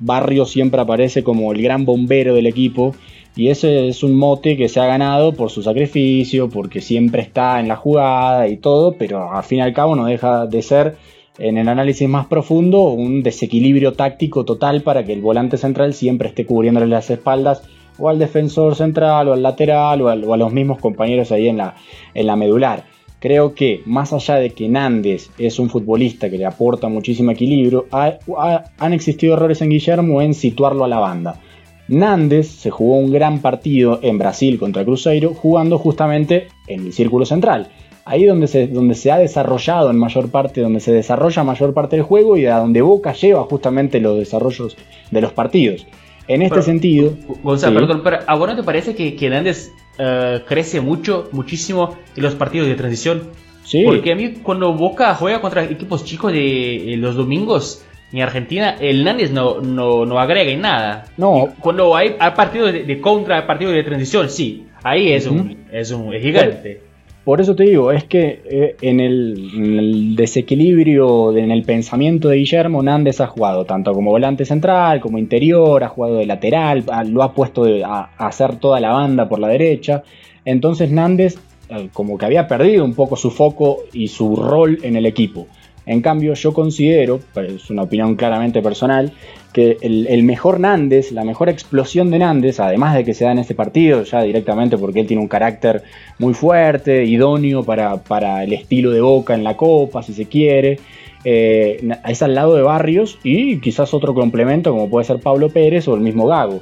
C: Barrio siempre aparece como el gran bombero del equipo y ese es un mote que se ha ganado por su sacrificio, porque siempre está en la jugada y todo, pero al fin y al cabo no deja de ser en el análisis más profundo un desequilibrio táctico total para que el volante central siempre esté cubriéndole las espaldas o al defensor central o al lateral o a, los mismos compañeros ahí en la, en la medular. Creo que más allá de que Nández es un futbolista que le aporta muchísimo equilibrio, han existido errores en Guillermo en situarlo a la banda. Nández se jugó un gran partido en Brasil contra Cruzeiro jugando justamente en el círculo central. Ahí donde se, donde se ha desarrollado en mayor parte, donde se desarrolla mayor parte del juego y a donde Boca lleva justamente los desarrollos de los partidos. En este sentido.
B: Gonzalo, perdón, pero ¿a vos no te parece que, que Nández eh, crece mucho, muchísimo en los partidos de transición? Sí. Porque a mí, cuando Boca juega contra equipos chicos de eh, los domingos en Argentina, el Nández no, no, agrega en nada. No. cuando hay, partidos de, contra, partidos de transición, sí. Ahí es, un, es un gigante.
C: Por eso te digo, es que eh, en, el, desequilibrio, en el pensamiento de Guillermo, Nández ha jugado tanto como volante central, como interior, ha jugado de lateral, lo ha puesto a, hacer toda la banda por la derecha. Entonces Nández eh, como que había perdido un poco su foco y su rol en el equipo. En cambio, yo considero, es una opinión claramente personal, que el, mejor Nández, la mejor explosión de Nández, además de que se da en este partido, ya directamente porque él tiene un carácter muy fuerte, idóneo para, el estilo de Boca en la Copa, si se quiere, eh, es al lado de Barrios y quizás otro complemento como puede ser Pablo Pérez o el mismo Gago.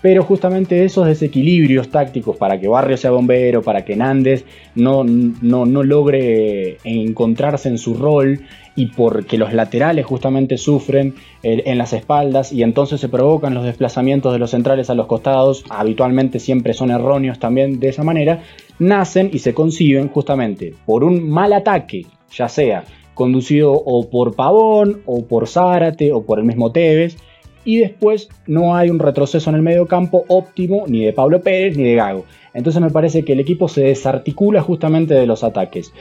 C: Pero justamente esos desequilibrios tácticos para que Barrio sea bombero, para que Nández no, no, logre encontrarse en su rol y porque los laterales justamente sufren eh, en las espaldas y entonces se provocan los desplazamientos de los centrales a los costados, habitualmente siempre son erróneos también de esa manera, nacen y se conciben justamente por un mal ataque, ya sea conducido o por Pavón o por Zárate o por el mismo Tevez, y después no hay un retroceso en el medio campo óptimo ni de Pablo Pérez ni de Gago. Entonces me parece que el equipo se desarticula justamente de los ataques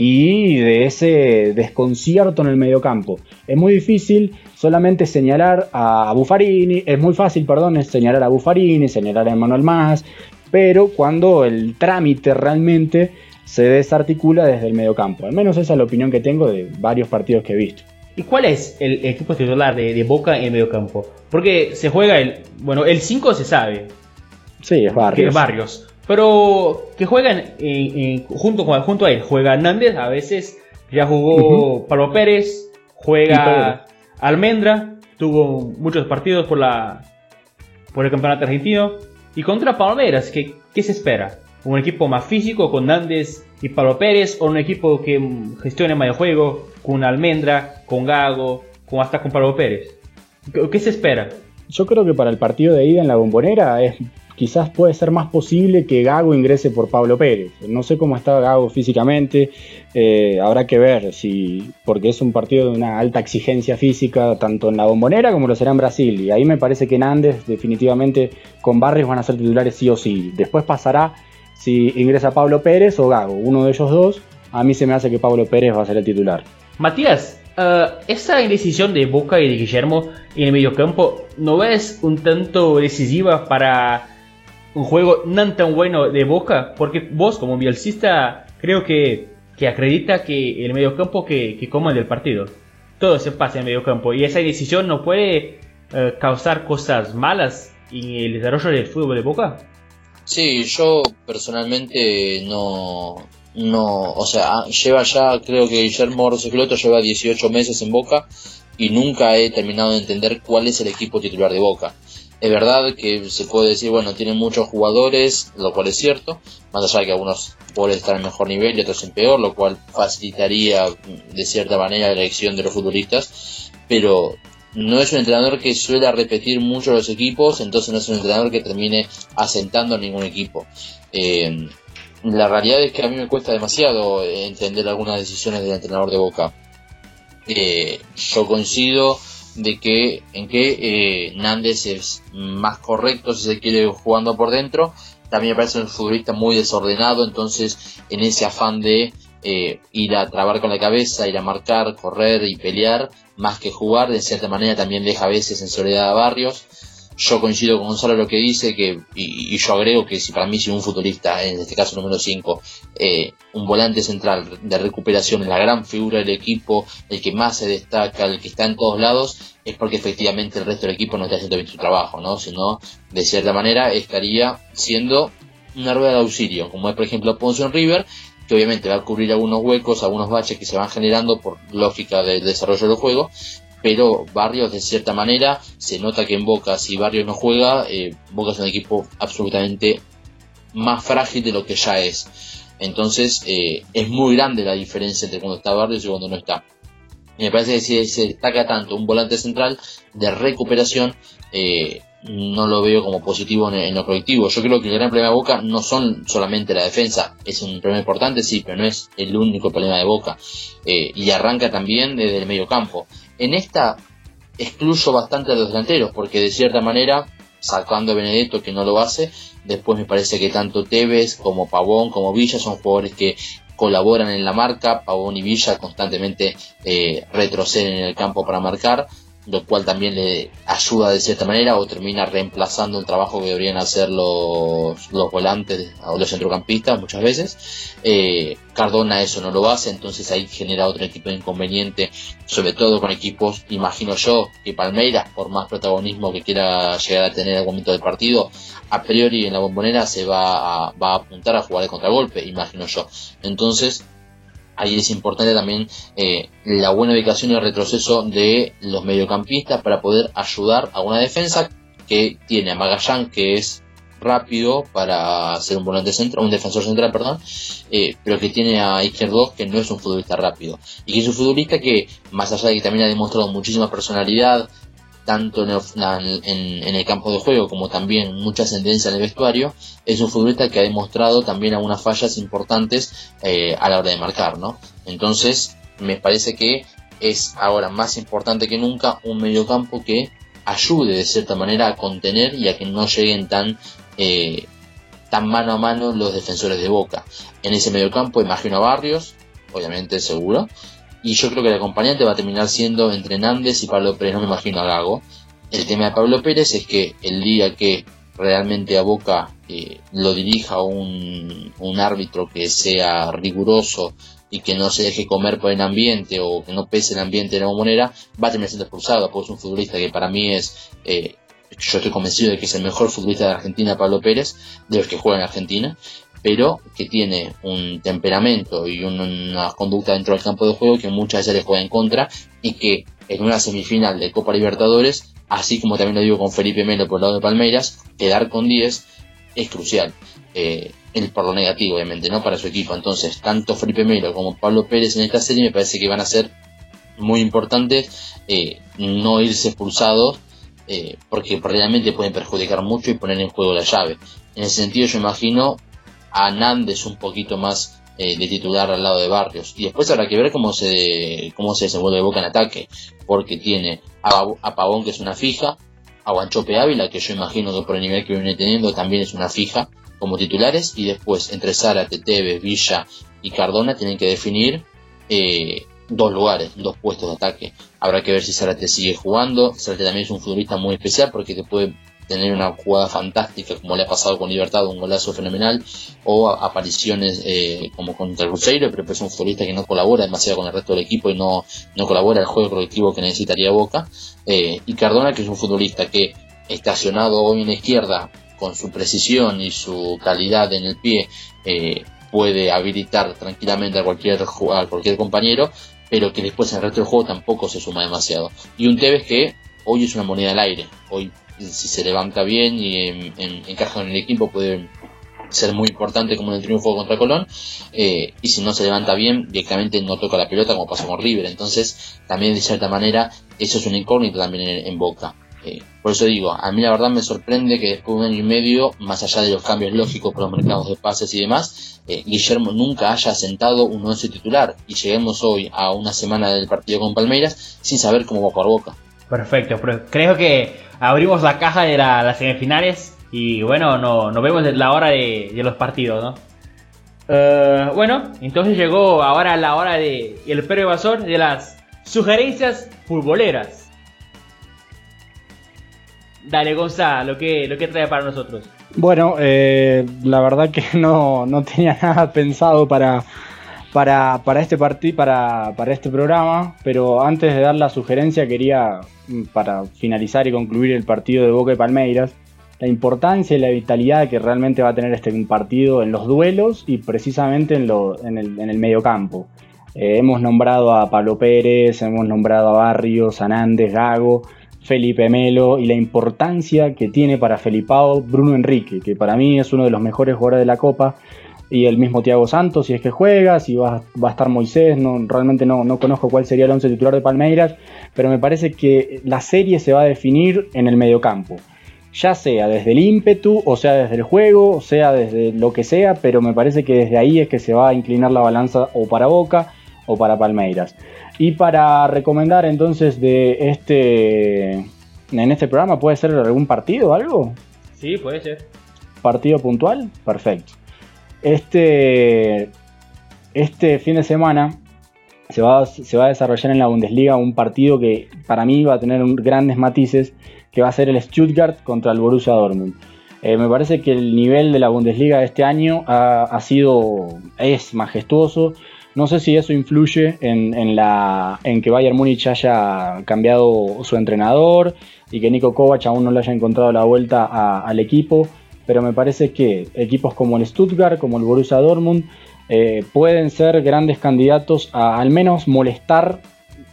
C: y de ese desconcierto en el medio campo. Es muy difícil solamente señalar a Buffarini, es muy fácil, perdón, señalar a Buffarini, señalar a Manuel Más, pero cuando el trámite realmente se desarticula desde el medio campo. Al menos esa es la opinión que tengo de varios partidos que he visto.
B: ¿Y cuál es el equipo titular de, Boca en medio campo? Porque se juega el. Bueno, el 5 se sabe.
C: Sí, es Barrios.
B: es Barrios. Pero que juegan junto, con, junto a él. Juega Nández, a veces ya jugó Pablo Pérez, juega Almendra, tuvo muchos partidos por, la, por el campeonato argentino. Y contra Palmeiras, ¿qué, ¿qué se espera? ¿Un equipo más físico con Nández y Pablo Pérez? ¿O un equipo que gestione más el juego con Almendra, con Gago, con hasta con Pablo Pérez? ¿Qué, se espera?
C: Yo creo que para el partido de ida en la bombonera es quizás puede ser más posible que Gago ingrese por Pablo Pérez. No sé cómo está Gago físicamente, eh, habrá que ver si, porque es un partido de una alta exigencia física, tanto en la bombonera como lo será en Brasil. Y ahí me parece que Nández definitivamente con Barrios van a ser titulares sí o sí. Después pasará si ingresa Pablo Pérez o Gago, uno de ellos dos. A mí se me hace que Pablo Pérez va a ser el titular.
B: Matías, uh, esa indecisión de Boca y de Guillermo en el mediocampo, ¿no es un tanto decisiva para un juego no tan bueno de Boca, porque vos como bielcista creo que, que acredita que el mediocampo que, que coma del partido, todo se pasa en el mediocampo y esa decisión no puede eh, causar cosas malas en el desarrollo del fútbol de Boca.
D: Sí, yo personalmente no, no, o sea, lleva ya, creo que Guillermo Rosecloto lleva 18 meses en Boca y nunca he terminado de entender cuál es el equipo titular de Boca. Es verdad que se puede decir, bueno, tiene muchos jugadores, lo cual es cierto, más allá de que algunos pueden estar en mejor nivel y otros en peor, lo cual facilitaría de cierta manera la elección de los futbolistas, pero no es un entrenador que suele repetir mucho los equipos, entonces no es un entrenador que termine asentando a ningún equipo. Eh, la realidad es que a mí me cuesta demasiado entender algunas decisiones del entrenador de Boca. Eh, yo coincido de que en que eh, Nández es más correcto si se quiere jugando por dentro. También me parece un futbolista muy desordenado, entonces en ese afán de eh, ir a trabar con la cabeza, ir a marcar, correr y pelear, más que jugar, de cierta manera también deja a veces en soledad a Barrios. Yo coincido con Gonzalo lo que dice, que, y, yo agrego que si para mí si un futbolista, en este caso número 5, eh, un volante central de recuperación es la gran figura del equipo, el que más se destaca, el que está en todos lados, es porque efectivamente el resto del equipo no está haciendo bien su trabajo, ¿no? Sino, de cierta manera, estaría siendo una rueda de auxilio, como es por ejemplo Ponce River, que obviamente va a cubrir algunos huecos, algunos baches que se van generando por lógica del desarrollo del juego, pero Barrios de cierta manera se nota que en Boca si Barrios no juega, eh, Boca es un equipo absolutamente más frágil de lo que ya es. Entonces eh, es muy grande la diferencia entre cuando está Barrios y cuando no está. me parece que si se destaca tanto un volante central de recuperación, eh, no lo veo como positivo en, lo colectivo. Yo creo que el gran problema de Boca no son solamente la defensa, es un problema importante, sí, pero no es el único problema de Boca. y arranca también desde el medio campo. En esta excluyo bastante a los delanteros, porque de cierta manera, sacando a Benedetto que no lo hace, después me parece que tanto Tevez como Pavón como Villa son jugadores que colaboran en la marca, Pavón y Villa constantemente eh, retroceden en el campo para marcar, lo cual también le ayuda de cierta manera o termina reemplazando el trabajo que deberían hacer los, los volantes o los centrocampistas muchas veces. Eh, Cardona eso no lo hace, entonces ahí genera otro tipo de inconveniente, sobre todo con equipos, imagino yo, que Palmeiras, por más protagonismo que quiera llegar a tener en algún momento del partido, a priori en la bombonera se va a, va a apuntar a jugar de contragolpe, imagino yo. Entonces, ahí es importante también eh, la buena ubicación y el retroceso de los mediocampistas para poder ayudar a una defensa que tiene a Magallán que es rápido para ser un volante central, un defensor central, perdón, eh, pero que tiene a Izquierdo que no es un futbolista rápido. Y que es un futbolista que más allá de que también ha demostrado muchísima personalidad, tanto en el, campo de juego como también mucha ascendencia en el vestuario, es un futbolista que ha demostrado también algunas fallas importantes eh, a la hora de marcar, ¿no? Entonces, me parece que es ahora más importante que nunca un mediocampo que ayude de cierta manera a contener y a que no lleguen tan, eh, tan mano a mano los defensores de Boca. En ese mediocampo imagino a Barrios, obviamente seguro, y yo creo que el acompañante va a terminar siendo entre Nández y Pablo Pérez, no me imagino a Gago. El tema de Pablo Pérez es que el día que realmente a Boca eh, lo dirija un, un árbitro que sea riguroso y que no se deje comer por el ambiente o que no pese el ambiente de la moneda, va a terminar siendo expulsado, porque es un futbolista que para mí es, eh, yo estoy convencido de que es el mejor futbolista de Argentina, Pablo Pérez, de los que juega en Argentina, pero que tiene un temperamento y una conducta dentro del campo de juego que muchas veces le juega en contra y que en una semifinal de Copa Libertadores, así como también lo digo con Felipe Melo por el lado de Palmeiras, quedar con 10 es crucial. Eh, el, por lo negativo, obviamente, ¿no? Para su equipo. Entonces, tanto Felipe Melo como Pablo Pérez en esta serie me parece que van a ser muy importantes eh, no irse expulsados eh, porque realmente pueden perjudicar mucho y poner en juego la llave. En ese sentido, yo imagino a Nández un poquito más eh, de titular al lado de Barrios. Y después habrá que ver cómo se, cómo se desenvuelve Boca en ataque, porque tiene a, Pavón, que es una fija, a Guanchope Ávila, que yo imagino que por el nivel que viene teniendo también es una fija, como titulares y después entre Zárate, Tevez, Villa y Cardona tienen que definir eh, dos lugares, dos puestos de ataque. Habrá que ver si Zárate sigue jugando. Zárate también es un futbolista muy especial porque te puede tener una jugada fantástica como le ha pasado con Libertad, un golazo fenomenal, o apariciones eh, como contra el Cruzeiro, pero es un futbolista que no colabora demasiado con el resto del equipo y no, no colabora el juego colectivo que necesitaría Boca. Eh, y Cardona, que es un futbolista que estacionado hoy en la izquierda con su precisión y su calidad en el pie eh, puede habilitar tranquilamente a cualquier, a cualquier compañero, pero que después en el resto del juego tampoco se suma demasiado. Y un Tevez que hoy es una moneda al aire, hoy si se levanta bien y en, encaja en el equipo puede ser muy importante como en el triunfo contra Colón. Eh, y si no se levanta bien directamente no toca la pelota como pasó con River. Entonces también de cierta manera eso es una incógnita también en Boca. Eh, por eso digo, a mí la verdad me sorprende que después de un año y medio, más allá de los cambios lógicos por los mercados de pases y demás, eh, Guillermo nunca haya sentado un once titular. Y lleguemos hoy a una semana del partido con Palmeiras sin saber cómo va por boca.
B: Perfecto, pero creo que abrimos la caja de las semifinales y bueno, no, nos vemos la hora de, los partidos, ¿no? Eh, bueno, entonces llegó ahora la hora de el perro evasor de las sugerencias futboleras. Dale, Gonzalo, lo que, lo que trae para nosotros.
C: Bueno, eh, la verdad que no, tenía nada pensado para, para, para este para, para, este programa, pero antes de dar la sugerencia quería, mm, para finalizar y concluir el partido de Boca y Palmeiras, la importancia y la vitalidad que realmente va a tener este partido en los duelos y precisamente en, lo, en, el, en el. Eh, hemos nombrado a Pablo Pérez, hemos nombrado a Barrios, a Nández, Gago, Felipe Melo y la importancia que tiene para Felipao Bruno Enrique, que para mí es uno de los mejores jugadores de la Copa, y el mismo Thiago Santos, si es que juega, si va, a estar Moisés, no, realmente no, no conozco cuál sería el once titular de Palmeiras, pero me parece que la serie se va a definir en el mediocampo. Ya sea desde el ímpetu, o sea desde el juego, o sea desde lo que sea, pero me parece que desde ahí es que se va a inclinar la balanza o para Boca o para Palmeiras. Y para recomendar entonces de este en este programa puede ser algún partido o algo?
B: Sí, puede ser.
C: ¿Partido puntual? Perfecto. Este este fin de semana se va, se va a desarrollar en la Bundesliga un partido que para mí va a tener grandes matices, que va a ser el Stuttgart contra el Borussia Dortmund. Eh, me parece que el nivel de la Bundesliga de este año ha, ha sido, es majestuoso. No sé si eso influye en, la, en que Bayern Múnich haya cambiado su entrenador y que Nico Kovac aún no le haya encontrado la vuelta al equipo, pero me parece que equipos como el Stuttgart, como el Borussia Dortmund, eh, pueden ser grandes candidatos a al menos molestar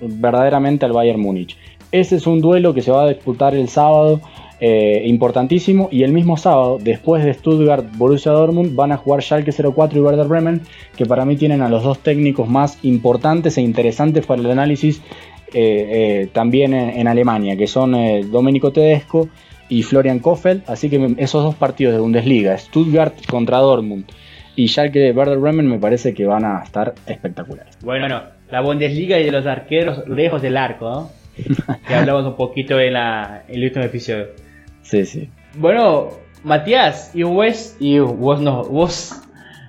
C: verdaderamente al Bayern Múnich. Ese es un duelo que se va a disputar el sábado eh, importantísimo. Y el mismo sábado, después de Stuttgart, Borussia Dortmund, van a jugar Schalke 04 y Werder Bremen, que para mí tienen a los dos técnicos más importantes e interesantes para el análisis eh, también en, Alemania, que son Domenico Tedesco y Florian Kofeld. Así que esos dos partidos de Bundesliga, Stuttgart contra Dortmund y Schalke Werder Bremen, me parece que van a estar espectaculares.
B: Bueno, la Bundesliga y de los arqueros lejos del arco, que hablamos un poquito en, la, en el último episodio.
C: Sí, sí.
B: Bueno, Matías, y vos, y vos no, vos,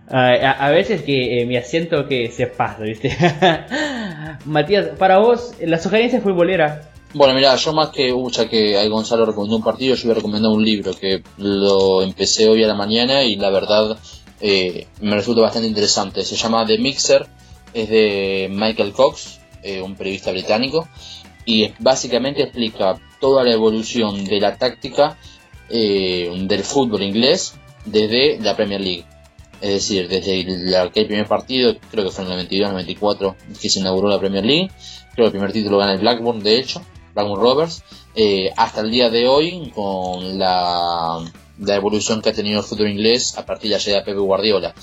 B: a, a veces que eh, mi acento que se pasa, ¿viste? Matías, para vos, la sugerencia futbolera.
D: Bueno, mira, yo más que, uh, ya que hay Gonzalo recomendó un partido, yo voy a recomendar un libro que lo empecé hoy a la mañana y la verdad eh, me resulta bastante interesante. Se llama The Mixer, es de Michael Cox, eh, un periodista británico, y básicamente explica toda la evolución de la táctica eh, del fútbol inglés desde la Premier League. Es decir, desde el, aquel primer partido, creo que fue en el 92-94 que se inauguró la Premier League, creo que el primer título gana el Blackburn, de hecho, Blackburn Rovers, eh, hasta el día de hoy con la, la, evolución que ha tenido el fútbol inglés a partir de la llegada de Pepe Guardiola.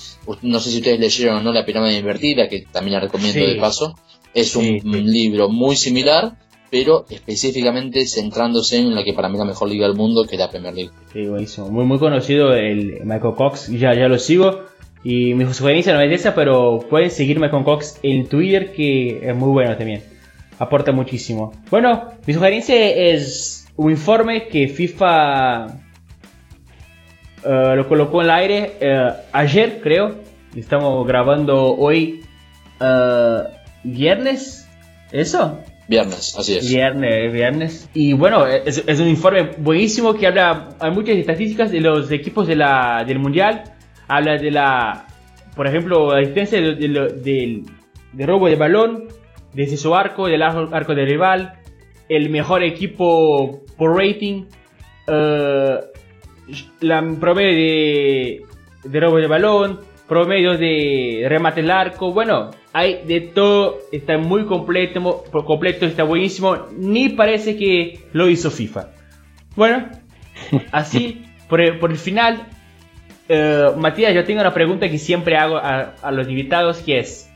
D: No sé si ustedes leyeron o no La pirámide invertida, que también la recomiendo de paso. Es un libro muy similar, pero específicamente centrándose en la que para mí es la mejor liga del mundo, que es la Premier League.
B: Sí, buenísimo. Muy, muy conocido el Michael Cox, ya, ya lo sigo. Y mi sugerencia no es esa, pero pueden seguirme con Cox en Twitter, que es muy bueno también. Aporta muchísimo. Bueno, mi sugerencia es un informe que FIFA uh, lo colocó en el aire uh, ayer, creo. Estamos grabando hoy uh, viernes. ¿Eso?
D: Viernes, así es.
B: Viernes, viernes. Y bueno, es, es, un informe buenísimo que habla, hay muchas estadísticas de los equipos de la, del Mundial. Habla de la, por ejemplo, la distancia del de, de, robo de balón, desde su arco, del arco, del rival, el mejor equipo por rating, uh, la promedio de, de robo de balón, promedio de remate el arco, bueno, hay de todo, está muy completo, completo, está buenísimo, ni parece que lo hizo FIFA. Bueno, así, por el, por el final, uh, Matías, yo tengo una pregunta que siempre hago a, a, los invitados, que es,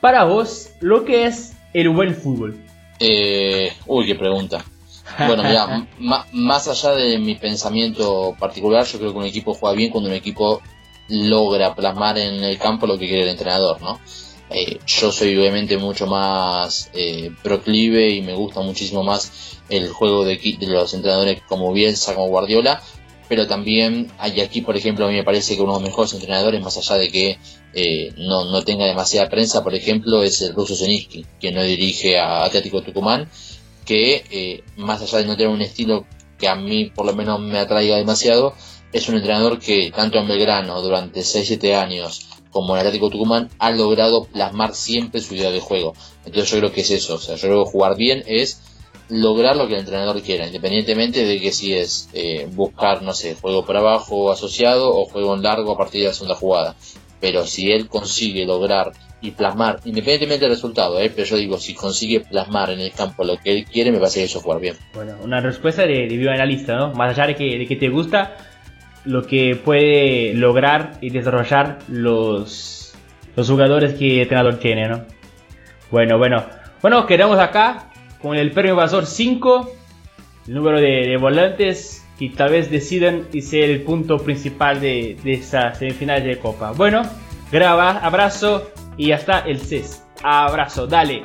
B: para vos, ¿lo que es el buen fútbol?
D: Eh, uy, qué pregunta. Bueno, mira, más allá de mi pensamiento particular, yo creo que un equipo juega bien cuando un equipo logra plasmar en el campo lo que quiere el entrenador, ¿no? Eh, yo soy obviamente mucho más eh, proclive y me gusta muchísimo más el juego de, de, los entrenadores como Bielsa, como Guardiola, pero también hay aquí, por ejemplo, a mí me parece que uno de los mejores entrenadores, más allá de que eh, no, no, tenga demasiada prensa, por ejemplo, es el ruso Zeniski, que no dirige a Atlético Tucumán, que eh, más allá de no tener un estilo que a mí por lo menos me atraiga demasiado, es un entrenador que tanto en Belgrano durante 6-7 años como en Atlético Tucumán ha logrado plasmar siempre su idea de juego. Entonces yo creo que es eso, o sea, yo creo jugar bien es lograr lo que el entrenador quiera, independientemente de que si es eh, buscar, no sé, juego por abajo asociado o juego en largo a partir de la segunda jugada. Pero si él consigue lograr y plasmar, independientemente del resultado, ¿eh? pero yo digo, si consigue plasmar en el campo lo que él quiere, me parece que eso jugar bien.
B: Bueno, una respuesta de, de bioanalista, ¿no? Más allá de que, de que te gusta, lo que puede lograr y desarrollar los, los jugadores que el entrenador tiene, ¿no? Bueno, bueno. Bueno, quedamos acá con el premio Invasor 5, el número de, de, volantes que tal vez decidan y sea el punto principal de, de esa semifinal de Copa. Bueno, graba, abrazo y hasta el CES. Abrazo, dale.